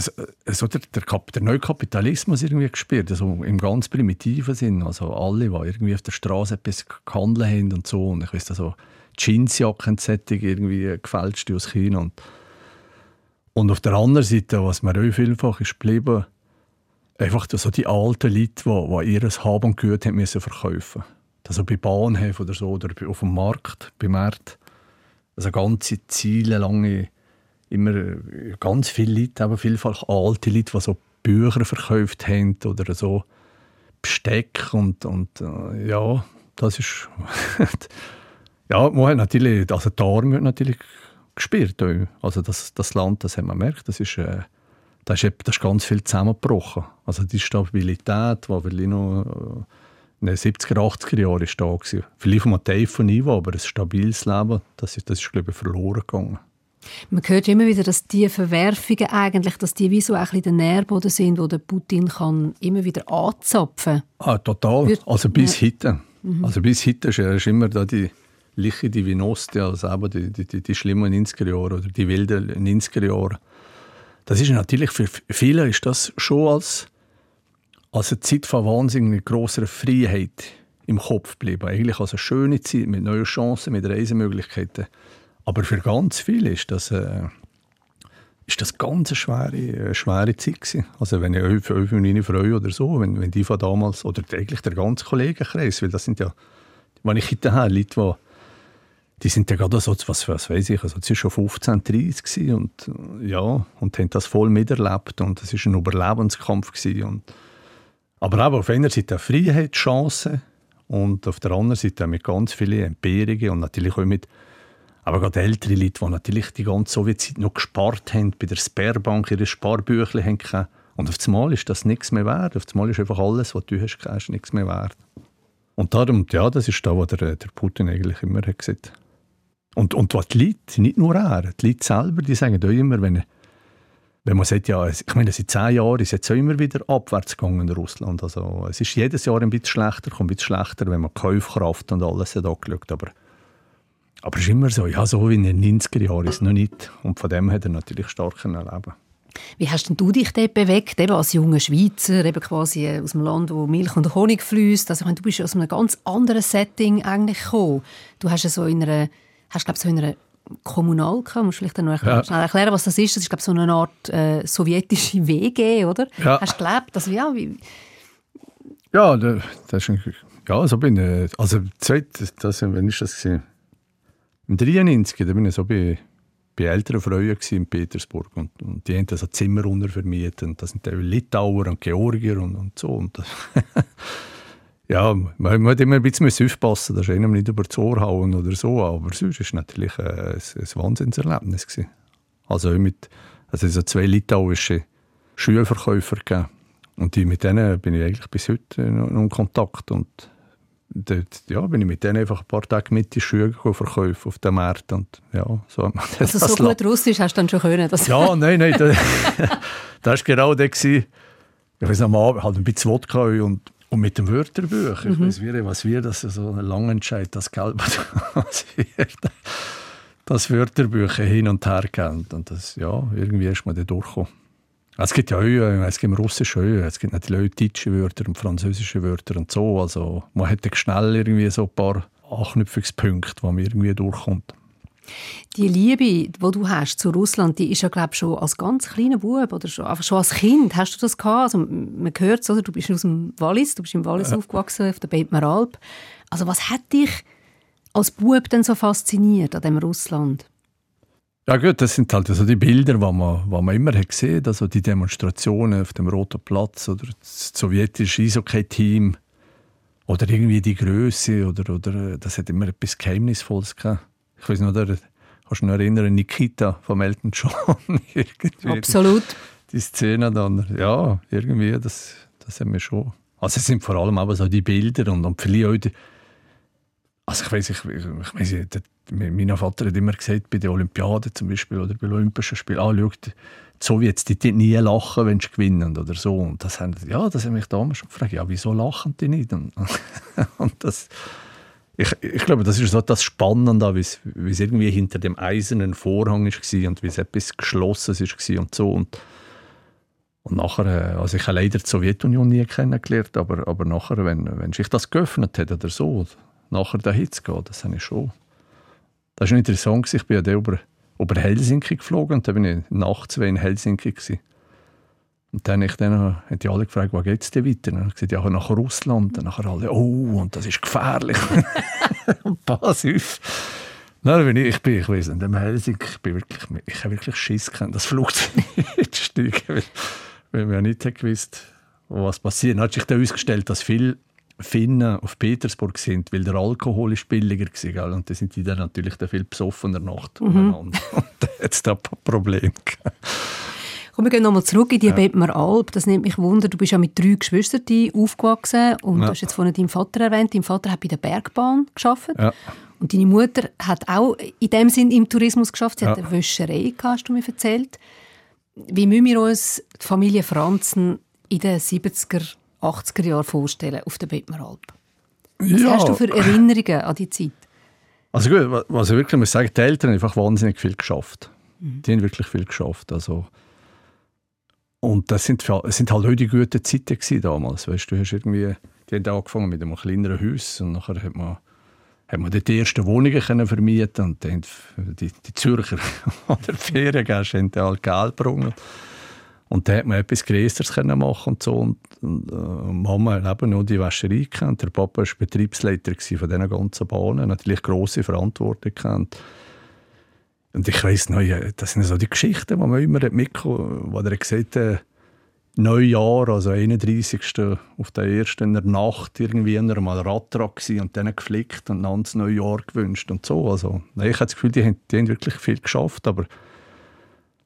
so der, der, der neue Kapitalismus irgendwie gespürt, also im ganz primitiven Sinn. Also alle, die irgendwie auf der Straße etwas gehandelt haben und so. Und ich weiß, so Jeansjacken irgendwie gefälscht aus China. Und, und auf der anderen Seite, was mir auch vielfach ist geblieben, einfach so die alten Leute, die, die ihr Haben und Gut müssen verkaufen Also bei Bahnhöfen oder so, oder auf dem Markt, beim Markt. Also ganze Ziele, lange, immer ganz viele Leute, aber vielfach alte Leute, die so Bücher verkauft haben oder so Besteck und, und äh, ja, das ist ja, man hat natürlich, also die Arme natürlich gespürt. Also das, das Land, das haben wir gemerkt, das ist äh, da ist, da ist ganz viel zusammengebrochen. Also die Stabilität, die vielleicht noch in den 70er, 80er Jahren ist da war. Vielleicht vom tiefen Niveau, aber ein stabiles Leben, das ist, das ist glaube ich, verloren gegangen.
Man hört immer wieder, dass diese Verwerfungen eigentlich, dass die wie so ein bisschen der Nährboden sind, wo der Putin kann immer wieder anzapfen
kann. Ah, total. Also bis ja. heute. Mhm. Also bis heute ist, ist immer da die Liche Divinosti, also eben die, die, die, die schlimmen 90er Jahre oder die wilden 90er Jahre. Das ist natürlich für viele ist das schon als, als eine Zeit von wahnsinnig grosser Freiheit im Kopf geblieben. Eigentlich als eine schöne Zeit mit neuen Chancen, mit Reisemöglichkeiten. Aber für ganz viele ist das, äh, ist das ganz eine schwere, äh, schwere Zeit gewesen. Also wenn ich für meine Freunde oder so, wenn, wenn die von damals, oder eigentlich der ganze Kollegenkreis, weil das sind ja, wenn ich habe, Leute, die die sind ja gerade so, was, was weiß ich, also zwischen 15 und 30 und ja, und haben das voll miterlebt und es war ein Überlebenskampf und aber auch auf einer Seite eine Freiheit, Chancen und auf der anderen Seite auch mit ganz vielen Entbehrungen und natürlich auch mit aber gerade ältere Leute, die natürlich die ganze Sowjetzeit noch gespart haben, bei der Sperrbank ihre Sparbüchle haben und auf einmal ist das nichts mehr wert. Auf einmal ist einfach alles, was du hast, nichts mehr wert. Und darum, ja, das ist da, was der, der Putin eigentlich immer hat gesagt und, und was die Leute, nicht nur er, die Leute selber, die sagen auch immer, wenn, wenn man sagt, ja, ich meine, seit zehn Jahren ist jetzt auch immer wieder abwärts gegangen in Russland. Also, es ist jedes Jahr ein bisschen schlechter, kommt ein bisschen schlechter, wenn man Kaufkraft und alles hat angeschaut aber aber es ist immer so, ja, so wie in den 90er Jahren ist es noch nicht. Und von dem hat er natürlich stark erleben
wie hast denn du dich dort bewegt, eben als junger Schweizer, eben quasi aus einem Land, wo Milch und Honig fließt? Also, du bist aus einem ganz anderen Setting eigentlich gekommen. Du hast so in einer hast glaube so in einer Kommunal gehabt. Musst du vielleicht noch ja. schnell erklären, was das ist? Das ist glaube so eine Art äh, sowjetische WG, oder? Ja. Hast du gelebt? Also, ja, wie...
ja, das ist ein, ja, so bin ich. Also zweit, das, wann ist das gewesen? Im 93, da bin ich so bei, bei älteren Freunden in Petersburg und, und die haben das Zimmer untervermietet und das sind Litauer und Georgier und, und so und Ja, man muss immer ein bisschen aufpassen, dass einem nicht über das Ohr hauen oder so, aber sonst war es natürlich ein, ein Wahnsinnserlebnis. Gewesen. Also mit, also so zwei litauische Schulverkäufer gegeben. Und die, mit denen bin ich eigentlich bis heute noch in Kontakt. Und dort, ja, bin ich mit denen einfach ein paar Tage mit die Schule verkaufen auf dem Markt. Und, ja, so
also so gut Russisch hast du dann schon können?
Das ja, nein, nein. das war genau der. Gewesen. Ich weiß noch, halt ein bisschen Wodka und und mit dem Wörterbuch, ich mhm. weiß wie, was wir, das ist so ein langer Entscheid, das Geld, was das Wörterbücher hin und her gegeben. Und das, ja, irgendwie ist man da durchgekommen. Es gibt ja auch, es gibt russische auch, es gibt natürlich deutsche Wörter und französische Wörter und so. Also man hat schnell irgendwie so ein paar Anknüpfungspunkte, wo man irgendwie durchkommt.
Die Liebe, die du hast zu Russland, die ist ja glaube schon als ganz kleiner Bub oder schon, einfach schon als Kind. Hast du das gehabt? Also man hört es, oder? Du bist aus dem Wallis, du bist im Wallis ja. aufgewachsen auf der Beitmaralp. Also was hat dich als Bub denn so fasziniert an dem Russland?
Ja gut, das sind halt also die Bilder, die man, die man immer hat gesehen hat, also die Demonstrationen auf dem Roten Platz oder das sowjetische Eishockey-Team oder irgendwie die Größe oder, oder das hat immer etwas Geheimnisvolles gehabt. Ich weiß der, kannst du noch erinnern, Nikita vom Elton John?
Absolut.
Die Szene dann, ja, irgendwie, das, das haben wir schon. Also es sind vor allem aber so die Bilder und, und auch die, also ich weiß, ich, ich, der, mein Vater hat immer gesagt, bei den Olympiaden zum Beispiel oder bei den Olympischen Spielen, ah, schau, die Sowjets, die nie lachen, wenn sie gewinnen oder so. Und das haben, ja, das haben mich damals schon gefragt, ja, wieso lachen die nicht? Und, und das, ich, ich glaube, das ist so das Spannende, wie es irgendwie hinter dem eisernen Vorhang war und wie es etwas Geschlossenes war und so. Und, und nachher, äh, also ich habe leider die Sowjetunion nie kennengelernt, aber, aber nachher, wenn, wenn sich das geöffnet hat oder so, nachher dahin zu gehen, das habe ich schon. Das war interessant, ich bin ja über, über Helsinki geflogen und dann bin ich nachts in Helsinki. Gewesen. Und dann, ich, dann haben die alle gefragt, wo geht es denn weiter? Und dann gesagt, ja, nach Russland. Und nachher alle, oh, und das ist gefährlich. pass auf. Nein, bin ich, ich bin, ich weiß nicht, in Helsinki, ich bin wirklich, ich habe wirklich Schiss gehabt, das Flugzeug zu steigen, weil, weil wir nicht gewusst was passiert. Dann hat sich dann ausgestellt, dass viele Finnen auf Petersburg sind, weil der Alkohol ist billiger war. Und da sind die dann natürlich viel besoffener Nacht mhm. Und da hat es da ein Problem gehabt.
Komm, wir gehen nochmal zurück in die ja. Bettmer Alp. Das nimmt mich Wunder. Du bist ja mit drei Geschwistern aufgewachsen und ja. du hast jetzt vorhin deinen Vater erwähnt. Dein Vater hat bei der Bergbahn geschafft. Ja. Und deine Mutter hat auch in dem Sinn im Tourismus geschafft. Sie ja. hat eine Wäscherei, hast du mir erzählt. Wie müssen wir uns die Familie Franzen in den 70er, 80er Jahren vorstellen auf der Bettmer Alp? Was ja. hast du für Erinnerungen an die Zeit?
Also gut, was ich wirklich muss sagen, die Eltern haben einfach wahnsinnig viel geschafft. Mhm. Die haben wirklich viel geschafft. Also und das sind, sind halt die guten Zeiten damals. Weißt, du hast irgendwie, die haben angefangen mit einem kleineren Haus und nachher hat man, hat man die ersten Wohnungen vermieten und dann die, die Zürcher oder Feriengäste haben halt Geld gebrungen. Und dann hat man etwas Größeres können machen und so. Und, und äh, Mama hat eben nur die Wäscherei gekannt. Der Papa war Betriebsleiter von diesen ganzen Bahnen, natürlich grosse Verantwortung gehabt. Und ich weiss noch, das sind so die Geschichten, die man immer mitbekommen wo er gesagt hat, Neujahr, also 31. auf der ersten der Nacht irgendwie einmal Radtrag und dann geflickt und dann das Neujahr gewünscht und so. Also, ich habe das Gefühl, die haben, die haben wirklich viel geschafft, aber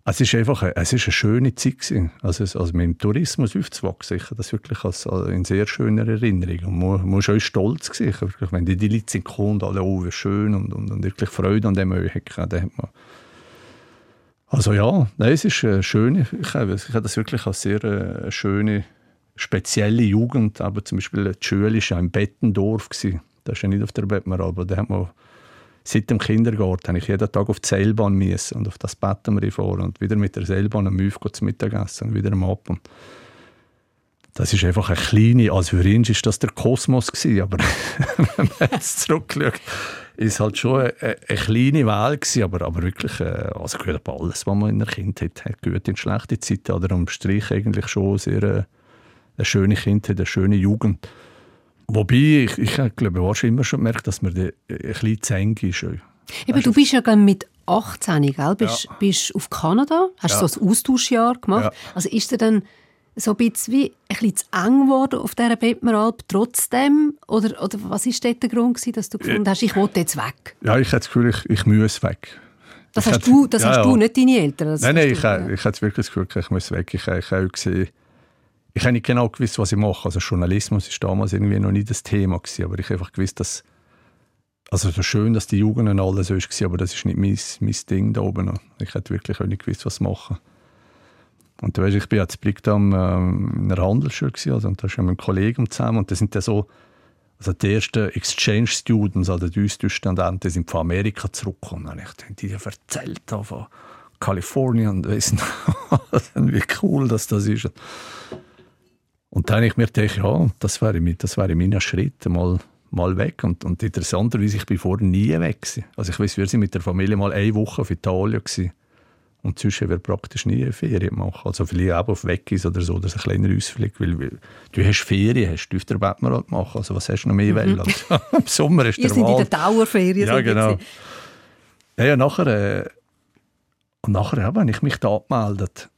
es ist einfach eine, es ist eine schöne Zeit gewesen. Also, also mit dem Tourismus aufzuwachsen, ich das wirklich als, als in sehr schöner Erinnerung. Und man, ist auch stolz gewesen, wirklich, wenn die, die Leute sind und alle, oh, wie schön und, und, und wirklich Freude an dem hat man also ja, nein, es ist eine schöne, ich habe, ich habe das wirklich als sehr eine äh, schöne, spezielle Jugend, aber zum Beispiel die Schule war ja im Bettendorf, gewesen. das ist ja nicht auf der Bettmer, aber da hat man seit dem Kindergarten habe ich jeden Tag auf die Seilbahn müssen und auf das Betten fahren und wieder mit der Seilbahn am Müf zum Mittagessen und wieder am Abend. Das ist einfach eine kleine, als für ihn ist das der Kosmos gewesen, aber wenn man jetzt zurückschaut, ist halt schon eine, eine kleine Welt gewesen, aber, aber wirklich, äh, also gehört alles, was man in der Kindheit hat, gehört in schlechte Zeiten oder am Strich eigentlich schon sehr äh, eine schöne Kindheit, eine schöne Jugend. Wobei, ich, ich glaube, du immer schon gemerkt, dass man ein bisschen zu eng ist.
Eben, du bist ja mit 18, gell? Bist, ja. bist auf Kanada, hast ja. so ein Austauschjahr gemacht. Ja. Also ist dir dann so ein bisschen, wie, ein bisschen zu eng geworden auf dieser Bettmeralp trotzdem? Oder, oder was war dort der Grund, gewesen, dass du gefunden hast, ich will jetzt weg?
Ja, ich habe das Gefühl, ich, ich muss weg.
Das ich hast, du, das ja, hast du, nicht deine Eltern?
Nein, nein, ich, ich, hatte wirklich das Gefühl, ich muss weg. Ich, ich habe gesehen, ich habe nicht genau gewusst, was ich mache. Also Journalismus war damals irgendwie noch nicht das Thema gewesen, aber ich habe einfach gewusst, dass also ist schön, dass die Jugend und alles so war, aber das ist nicht mein, mein Ding da oben. Ich hätte wirklich auch nicht gewusst, was machen. Und du weißt, ich bin ja zu Brickdam ähm, in einer Handelsschule gewesen, also, und da ist ja mit einem Kollegen zusammen und das sind dann so also die ersten Exchange Students, also die Studenten, sind von Amerika zurückgekommen. Und ich habe die erzählt von Kalifornien und weiss nicht, wie cool das, das ist. Und dann habe ich mir gedacht, ja, das wäre, das wäre mein Schritt, mal, mal weg. Und, und interessanterweise, ich bin vorher nie weg. Gewesen. Also ich weiß, wir sind mit der Familie mal eine Woche auf Italien gewesen. Und sonst wir praktisch nie eine Ferien machen. Also vielleicht auch auf Weggis oder so, oder ein kleiner Ausflug. Weil, weil, du hast Ferien, hast du öfter Bettmerrad machen. Also was hast du noch mehr mhm. Also, Im Sommer ist
der
Ihr
sind in der Dauerferien.
Ja, genau. Ja, ja, nachher, äh, und nachher habe ich mich da angemeldet.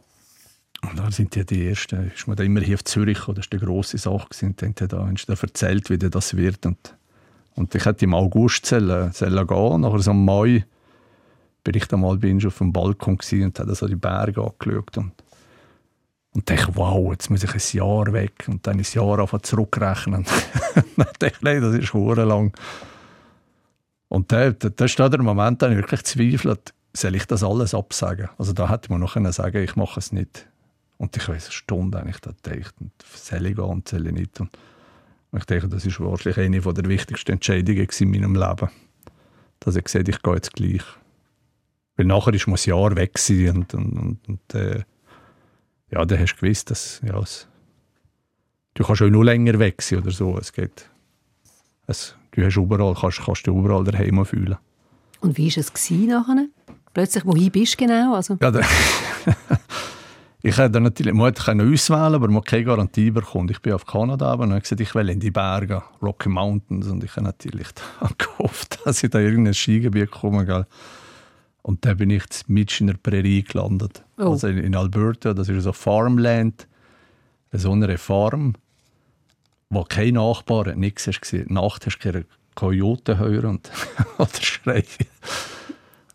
Und da sind ja die ersten, ist man da immer hier auf Zürich, das war eine grosse Sache, und dann da, du da erzählt, wie das wird. Und, und ich hätte im August sollen, sollen gehen, nachher so im Mai bin ich da mal bin auf dem Balkon und habe so die Berge angeschaut und, und dachte, wow, jetzt muss ich ein Jahr weg und dann ein Jahr einfach zurückrechnen. dann dachte nein, das ist hure lang. Und da, da, da ist da der Moment, da ich wirklich zweifelt, soll ich das alles absagen? Also da hätte man noch können sagen, ich mache es nicht. Und ich weiß eine Stunde eigentlich da gedacht, soll ich gehen und soll ich nicht. Und ich denke, das ist wahrscheinlich eine der wichtigsten Entscheidungen in meinem Leben. Dass ich gesagt ich gehe jetzt gleich. Weil nachher ist man ein Jahr weg und, und, und, und äh, ja, dann hast du gewusst, dass ja, es, du kannst auch noch länger weg sein oder so. Es geht, es, du hast überall, kannst, kannst dich überall daheim fühlen.
Und wie war es nachher? Plötzlich, wohin bist du genau? Also?
Ja, ich hätte natürlich, man hätte auswählen aber man hat keine Garantie bekommen. Ich bin auf Kanada und habe gesagt, ich will in die Berge, Rocky Mountains und ich habe natürlich gehofft, dass ich da irgendein Skigebiet komme. Gell. Und dann bin ich mit in der Prärie gelandet. Oh. Also in Alberta, das ist so Farmland, so eine Farm, wo kein Nachbar hat, nichts hast gesehen. Nacht hast du keine Kojoten hören und, oder schreien.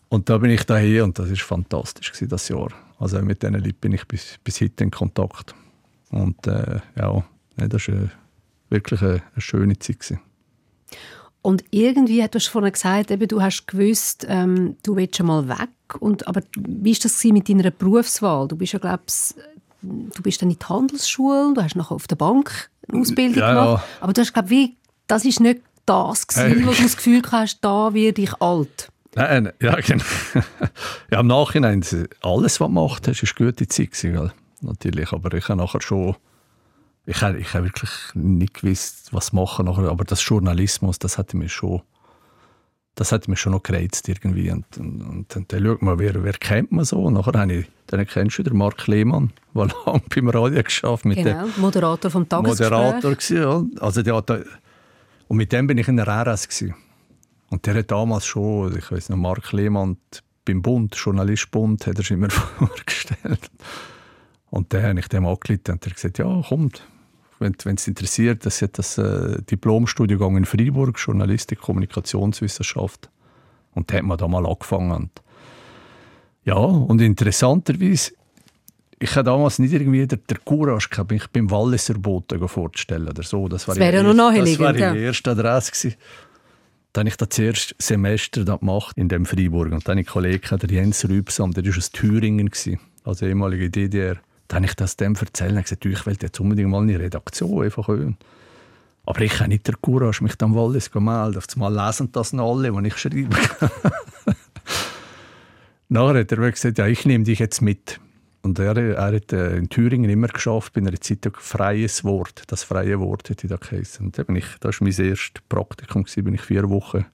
Und da bin ich daher und das war fantastisch gewesen, das Jahr. Also mit diesen Leuten bin ich bis, bis heute in Kontakt. Und äh, ja, das war äh, wirklich eine, eine schöne Zeit. Gewesen.
Und irgendwie, du hast vorhin gesagt, eben, du hast gewusst, ähm, du willst schon mal weg. Und, aber wie war das mit deiner Berufswahl? Du bist ja, glaubst, du bist dann in die Handelsschule, du hast noch auf der Bank eine Ausbildung ja, gemacht. Ja. Aber du hast, glaube wie, das ist nicht das gewesen, wo du das Gefühl hast, da werde ich alt.
Nein, ja, genau. ja, im Nachhinein, alles, was du gemacht hast, ist gute Zeit gewesen, natürlich. Aber ich habe nachher schon ich habe ich hab wirklich nicht gewusst, was machen nachher, aber das Journalismus, das hat mich schon, das hat mich schon noch gereizt irgendwie. Und, und, und, und dann schaut man, wer, wer kennt man so. Und nachher habe ich, dann kennst du den Mark Lehmann, der lange beim Radio geschafft mit
Genau, Moderator vom Tagesgespräch.
Moderator gewesen, ja. Also der hat, und mit dem bin ich in der RS gewesen. Und der hat damals schon, ich weiß noch, Mark Lehmann beim Bund, Journalist Bund, hat er sich immer vorgestellt. Und dann habe ich dem angeleitet und er gesagt, ja, kommt, wenn es interessiert, das hat das äh, Diplomstudiengang in Freiburg, Journalistik, Kommunikationswissenschaft. Und da hat man da mal angefangen. Und ja, und interessanterweise, ich hatte damals nicht irgendwie der, der Courage gehabt, mich beim Walliser Boten vorzustellen oder so. Das,
das wäre ja noch naheliegend.
Das war die erste Adresse. Gewesen. Dann habe ich das erste Semester gemacht in dem Freiburg. Und dann hatte ich einen Kollegen, der Jens Rübsam, der war aus Thüringen, also ehemalige DDR. Dann habe ich das dem erzählt und gesagt, ich will jetzt unbedingt mal in die Redaktion einfach hören. Aber ich habe nicht der Courage, mich dann Wallis zu melden. Auf einmal lesen das noch alle, was ich schreibe. Nachher hat er gesagt, ja, ich nehme dich jetzt mit. Und er, er hat äh, in Thüringen immer geschafft, bei einer Zeitung «Freies Wort», das freie Wort hat da geheißen. Und da bin ich, das war mein erstes Praktikum, gewesen, bin ich vier Wochen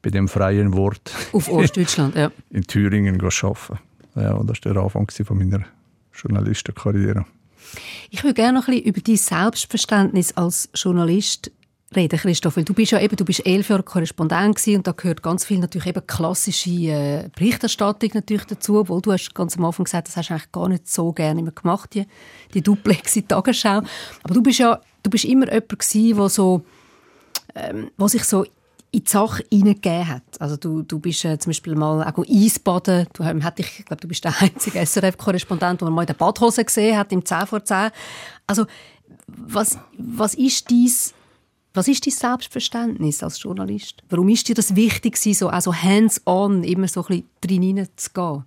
bei dem freien Wort
auf Ostdeutschland, ja.
in Thüringen arbeiten. Ja, und das war der Anfang von meiner Journalistenkarriere.
Ich würde gerne noch ein bisschen über dein Selbstverständnis als Journalist reden, Christoph. Weil du bist ja eben, du bist elf Jahre Korrespondent gewesen und da gehört ganz viel natürlich eben klassische äh, Berichterstattung natürlich dazu, obwohl du hast ganz am Anfang gesagt, das hast du eigentlich gar nicht so gerne mehr gemacht, die, die duplexe Tagesschau. Aber du bist ja, du bist immer jemand gewesen, der so, ähm, sich so in die Sache hineingegeben hat. Also du, du bist äh, zum Beispiel mal auch Eisbaden. Du, ähm, ich glaube, du bist der einzige SRF-Korrespondent, der mal in der Badhose gesehen hat, im 10 vor 10. Also was, was ist dein was ist dein Selbstverständnis als Journalist? Warum ist dir das wichtig, so also hands-on immer so ein bisschen drin zu gehen?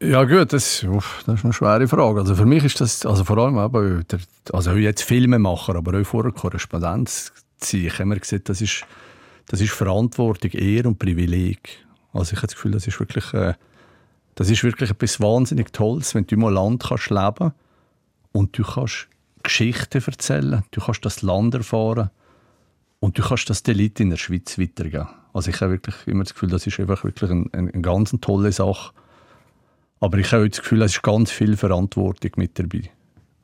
Ja gut, das, uff, das ist eine schwere Frage. Also für mich ist das, also vor allem eben, also jetzt Filmemacher, aber auch vorher Korrespondenz, sein. Ich habe mir gesagt, das ist, das ist Verantwortung, Ehre und Privileg. Also ich habe das Gefühl, das ist wirklich, äh, das ist wirklich etwas wahnsinnig Tolles, wenn du einem Land kannst leben und du kannst Geschichten erzählen, du kannst das Land erfahren und du kannst das Leuten in der Schweiz weitergeben. Also ich habe wirklich immer das Gefühl, das ist einfach wirklich eine, eine, eine ganz tolle Sache. Aber ich habe auch das Gefühl, es ist ganz viel Verantwortung mit dabei.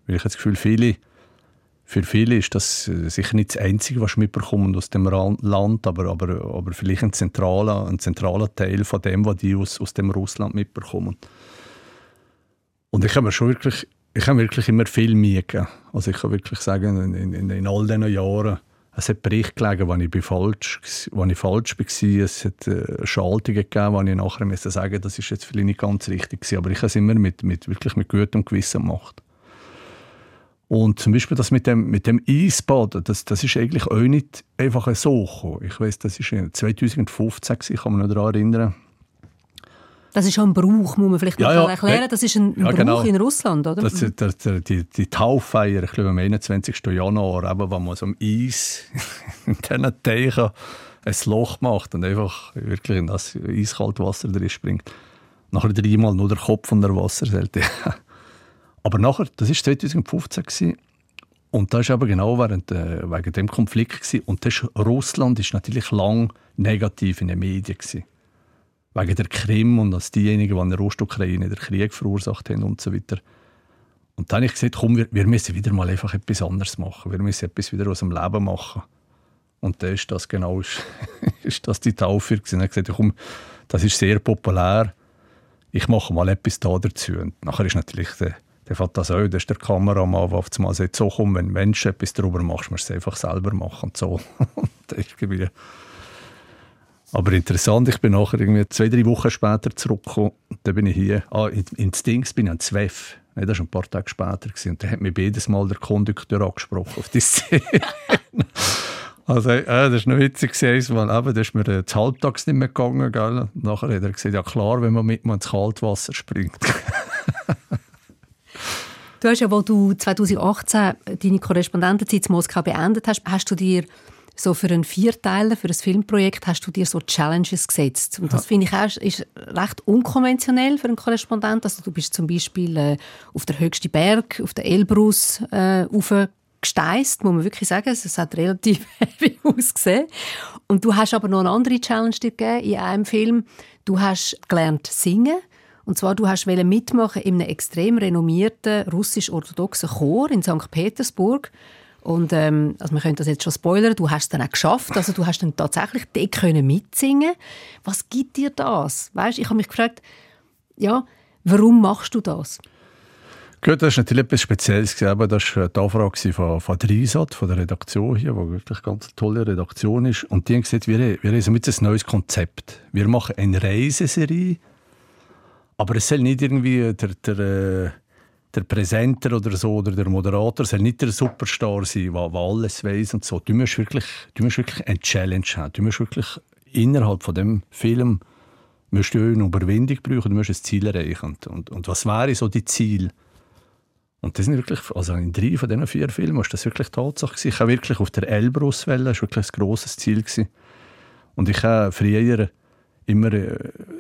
Weil ich habe das Gefühl, viele, für viele ist das äh, sicher nicht das Einzige, was mitbekommen aus dem Land, aber, aber, aber vielleicht ein zentraler, ein zentraler Teil von dem, was die aus, aus dem Russland mitbekommen. Und ich habe mir schon wirklich, ich habe wirklich immer viel Mühe. Also ich kann wirklich sagen, in, in, in all diesen Jahren, es hat Berichte gelegen, wo ich, falsch, wo ich falsch war. Es hat äh, Schaltungen gegeben, wo ich nachher musste sagen das ist jetzt vielleicht nicht ganz richtig gewesen. Aber ich habe es immer mit, mit, wirklich mit gutem Gewissen gemacht. Und zum Beispiel das mit dem, mit dem Eisbaden, das, das ist eigentlich auch nicht einfach so gekommen. Ich weiß, das war 2015, ich kann mich noch daran erinnern.
Das ist ein Brauch, muss man vielleicht ja, noch ja, erklären. Das ist ein, ja, Brauch genau. in Russland, oder? Das,
der, der, die, die Tauffeier, ich glaube am 21. Januar, eben, wo man so am Eis in diesen Teichen ein Loch macht und einfach wirklich in das eiskalte Wasser drin springt. Nachher dreimal nur der Kopf von der Wasserseite. aber nachher, das war 2015 gewesen, und das war aber genau während, äh, wegen dem Konflikt. Gewesen. Und das, Russland war natürlich lang negativ in den Medien. Gewesen wegen der Krim und als diejenigen, die in der Ostukraine den Krieg verursacht haben und so weiter. Und dann habe ich gesagt, komm, wir, wir, müssen wieder mal einfach etwas anderes machen. Wir müssen etwas wieder aus dem Leben machen. Und da ist das genau ist das die Taufe. Ich habe gesagt, komm, das ist sehr populär. Ich mache mal etwas da dazu. Und nachher ist natürlich der, der fährt das ist der Kameramann, der auf einmal sagt, so komm, wenn Menschen etwas darüber machst, musst du es einfach selber machen. Und so. und ist aber interessant, ich bin nachher irgendwie zwei, drei Wochen später zurückgekommen. Und dann bin ich hier, ah, ins Dings bin ich an Zwef. das war ein paar Tage später. Gewesen. Und dann hat mich jedes Mal der Kondukteur angesprochen auf die Szene. also, äh, das war noch witzig, weil eben, da ist mir das Halbtags nicht mehr gegangen. Gell? nachher hat er gesagt, ja klar, wenn man mit mir ins Kaltwasser springt.
Du hast ja, als du 2018 deine Korrespondentenzeit in Moskau beendet hast, hast du dir so für einen Vierteiler, für ein Filmprojekt, hast du dir so Challenges gesetzt. Und das ja. finde ich auch ist recht unkonventionell für einen Korrespondent. Also du bist zum Beispiel äh, auf der höchsten Berg, auf der Elbrus, äh, gesteist, muss man wirklich sagen. Es hat relativ heavy ausgesehen. Und du hast aber noch eine andere Challenge dir gegeben in einem Film. Du hast gelernt singen. Und zwar, du hast mitmachen in einem extrem renommierten russisch-orthodoxen Chor in St. Petersburg. Und ähm, also wir können das jetzt schon spoilern, du hast es dann auch geschafft, also du hast dann tatsächlich können mitsingen. Was gibt dir das? Weißt, ich habe mich gefragt, ja, warum machst du das?
Gut, das ist natürlich etwas Spezielles. Das war die Anfrage von, von Dreisat, von der Redaktion hier, die wirklich eine ganz tolle Redaktion ist. Und die haben gesagt, wir, wir haben so ein neues Konzept. Wir machen eine Reiseserie, aber es soll nicht irgendwie der, der, äh, der Präsenter oder so oder der Moderator soll nicht der Superstar sein, der, alles weiß und so. Du musst wirklich, du musst wirklich eine Challenge haben. Du musst wirklich innerhalb von dem Film musst du eine Überwindung brauchen, du musst ein Ziel erreichen. Und, und was wäre so die Ziel? Und das sind wirklich, also in drei von diesen vier Filmen war das wirklich Tatsache. Ich habe wirklich auf der Elbruswelle, das war wirklich ein grosses Ziel. Gewesen. Und ich habe früher immer, äh,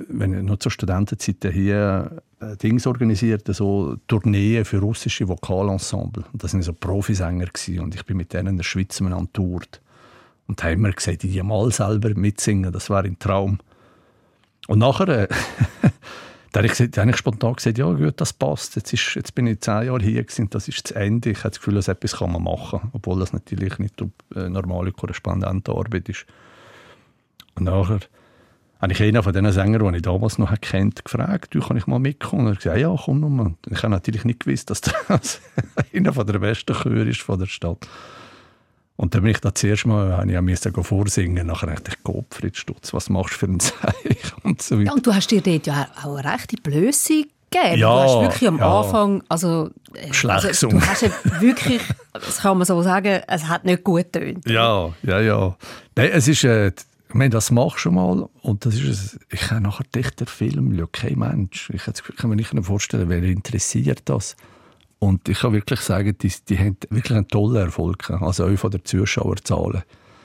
wenn ich noch zur Studentenzeit hier äh, Dings organisiert, so Tourneen für russische Vokalensemble. Und das waren so Profisänger gewesen. und ich bin mit denen in der Schweiz miteinander tourt. Und da haben wir gesagt, ich mal selber mitsingen, das wäre ein Traum. Und nachher, äh, da habe ich, gesagt, habe ich spontan gesagt, ja gut, das passt. Jetzt, ist, jetzt bin ich zehn Jahre hier gewesen, das ist das Ende. Ich habe das Gefühl, dass etwas kann man machen kann, obwohl das natürlich nicht eine normale Korrespondentenarbeit ist. Und nachher habe ich einen von den Sängern, den ich damals noch kennt, gefragt, du, kann ich mal mitkommen? Und er gesagt, ja, komm nur. Ich habe natürlich nicht gewusst, dass das einer der besten Chöre ist von der Stadt. Und dann bin ich da zuerst mal, habe ich musste vorsingen, nachher dachte ich, Gott, Fritz Stutz, was machst du für ein Zeichen?
Und, so ja, und du hast dir dort ja auch eine rechte Blöße gegeben. Ja, du hast wirklich am ja. Anfang, also,
äh, Schlecht
also, du hast ja wirklich, das kann man so sagen, es hat nicht gut getönt.
Ja, ja, ja. Nein, es ist, äh, ich das machst du schon mal und das ist, ich habe nachher dichter Film, ja, kein Mensch. Ich kann mir nicht vorstellen, wer interessiert das. Und ich kann wirklich sagen, die, die haben wirklich einen tollen Erfolg, also auch von den Zuschauerzahlen.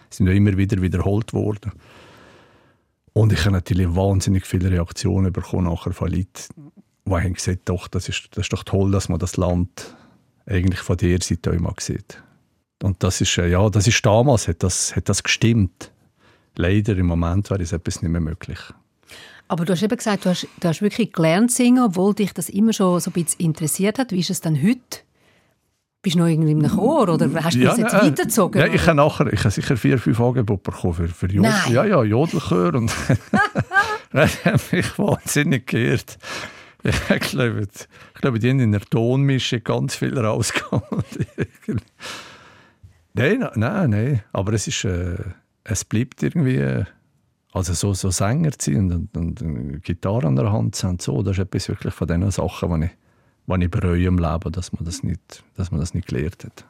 sind ja immer wieder wiederholt worden. Und ich habe natürlich wahnsinnig viele Reaktionen bekommen nachher von Leuten, die haben gesagt, doch, das ist, das ist doch toll, dass man das Land eigentlich von der Seite auch sieht. Und das ist, äh, ja, das ist damals, hat das, hat das gestimmt. Leider im Moment wäre es etwas nicht mehr möglich.
Aber du hast eben gesagt, du hast, du hast wirklich gelernt singen, obwohl dich das immer schon so ein bisschen interessiert hat. Wie ist es dann heute? Bist du noch irgendwie in einem Chor oder hast du ja, das jetzt nein, weitergezogen?
Ja, ich habe nachher, ich habe sicher vier, fünf Angebote bekommen für, für Jodel. Ja, ja, Jodelchör und das hat mich wahnsinnig geirrt. Ich glaube, ich glaube, die haben in der Tonmische ganz viel rausgekommen. nein, nein, nein, aber es ist, äh, es bleibt irgendwie, also so, so Sänger zu sein und, und, und Gitarre an der Hand zu haben, so, das ist etwas wirklich von diesen Sachen, die ich was ich bereue im Leben, dass man das nicht, dass man das nicht gelernt hat.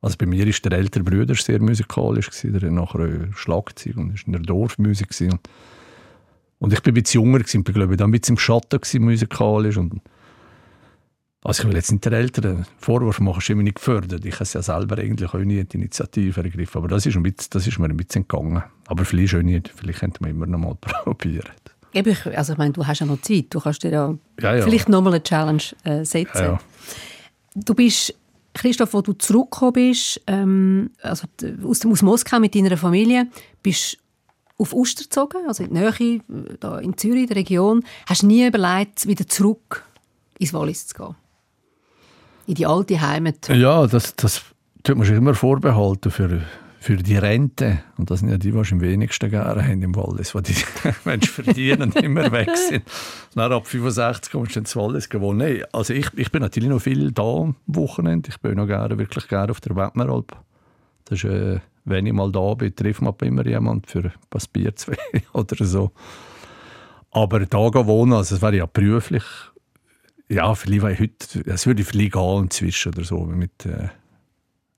Also bei mir ist der ältere Bruder sehr musikalisch gewesen, der nachher Schlagzeug und ist in der Dorfmusik. Und ich bin ein bisschen jünger gewesen, bin glaube ich dann ein bisschen im Schatten gewesen, musikalisch und also ich will jetzt nicht der Eltern Vorwurf machen, ist immer nicht gefördert. Ich habe es ja selber eigentlich auch nie die Initiative ergriffen, aber das ist, ein bisschen, das ist mir ein bisschen entgangen. Aber vielleicht auch nicht, vielleicht könnte man immer noch mal probieren.
Also ich meine, du hast ja noch Zeit. Du kannst dir ja, ja, ja. vielleicht nochmal eine Challenge äh, setzen. Ja, du bist, Christoph, wo du zurückgekommen bist, ähm, also aus, aus Moskau mit deiner Familie, bist auf Uster gezogen, also in die Nähe, da in Zürich, der Region. Hast nie überlegt, wieder zurück ins Wallis zu gehen? In die alte Heimat?
Ja, das, das tut man sich immer vorbehalten für für die Rente, und das sind ja die, die am wenigsten gerne haben im Wallis, weil die Menschen verdienen immer weg sind. Dann ab 65 kommst du ins Wallis gewonnen. Nein, also ich, ich bin natürlich noch viel da am Wochenende. Ich bin noch gerne, wirklich gerne auf der Wettmeralp. Das ist, äh, wenn ich mal da bin, trifft man immer jemand für ein Bier zwei oder so. Aber da wohnen, also das wäre ja beruflich, ja, vielleicht wäre ich heute, es würde vielleicht gehen inzwischen oder so, mit... Äh,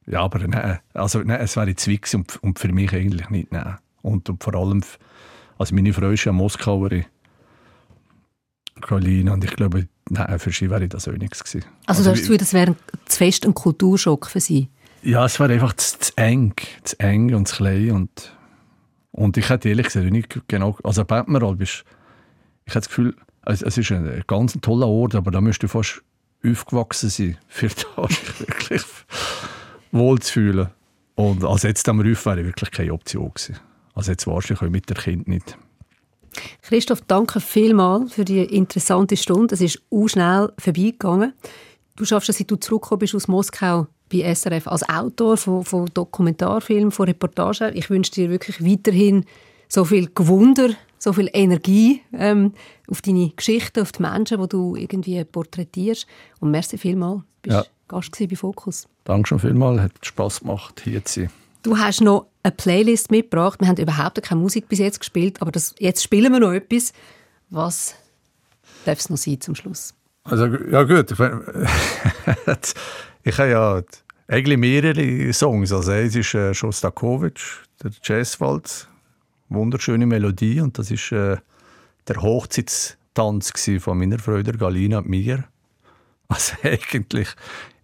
ja, aber nein, also, nein, es wäre Zwicks und, und für mich eigentlich nicht. Nein. Und, und vor allem, also meine Frau ist ja Moskauerin, Carolina, und ich glaube, nein, für sie wäre das auch nichts gewesen.
Also, also du hast das das wäre zu fest ein Kulturschock für sie?
Ja, es wäre einfach zu, zu, eng, zu eng und zu klein und, und ich hätte ehrlich gesagt nicht genau, also bist, ich habe das Gefühl, es, es ist ein ganz toller Ort, aber da müsst du fast aufgewachsen sein, für das wirklich wohlzufühlen. Und als jetzt am Rüff wäre wirklich keine Option gewesen. Also jetzt wahrscheinlich mit der Kind nicht.
Christoph, danke vielmals für die interessante Stunde. Es ist auch schnell vorbeigegangen. Du schaffst es, seit du zurückgekommen bist aus Moskau bei SRF als Autor von, von Dokumentarfilmen, von Reportagen. Ich wünsche dir wirklich weiterhin so viel Gewunder, so viel Energie ähm, auf deine Geschichten, auf die Menschen, die du irgendwie porträtierst. Und merci vielmals. Bist ja. Gast bei Fokus.
Danke schon vielmals, hat Spass gemacht, hier zu sein.
Du hast noch eine Playlist mitgebracht. Wir haben überhaupt keine Musik bis jetzt gespielt, aber das, jetzt spielen wir noch etwas. Was darf es noch sein zum Schluss?
Also, ja gut, ich habe ja eigentlich mehrere Songs. Also eins ist äh, Shostakovich, der Jazzwalz, wunderschöne Melodie und das ist äh, der Hochzeitstanz von meiner Freude Galina und mir. Also eigentlich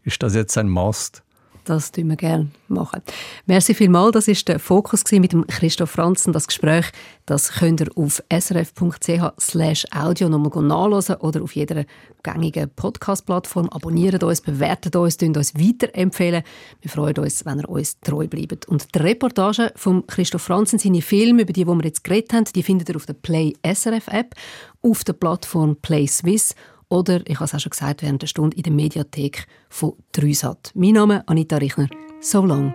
ist das jetzt ein Must.
Das tun wir gerne machen. Merci vielmals. Das ist der Fokus mit dem Christoph Franzen. Das Gespräch, das könnt ihr auf srf.ch/audio nochmal nachlesen oder auf jeder gängigen Podcast-Plattform. Abonniert uns, bewertet uns, uns weiterempfehlen. Wir freuen uns, wenn ihr uns treu bleibt. Und die Reportage von Christoph Franzen, seine Filme, über die, die wir jetzt geredet haben, die findet ihr auf der Play SRF App, auf der Plattform Play Swiss oder, ich habe es auch schon gesagt, während der Stunde in der Mediathek von Dreisat. Mein Name ist Anita Richner. So long.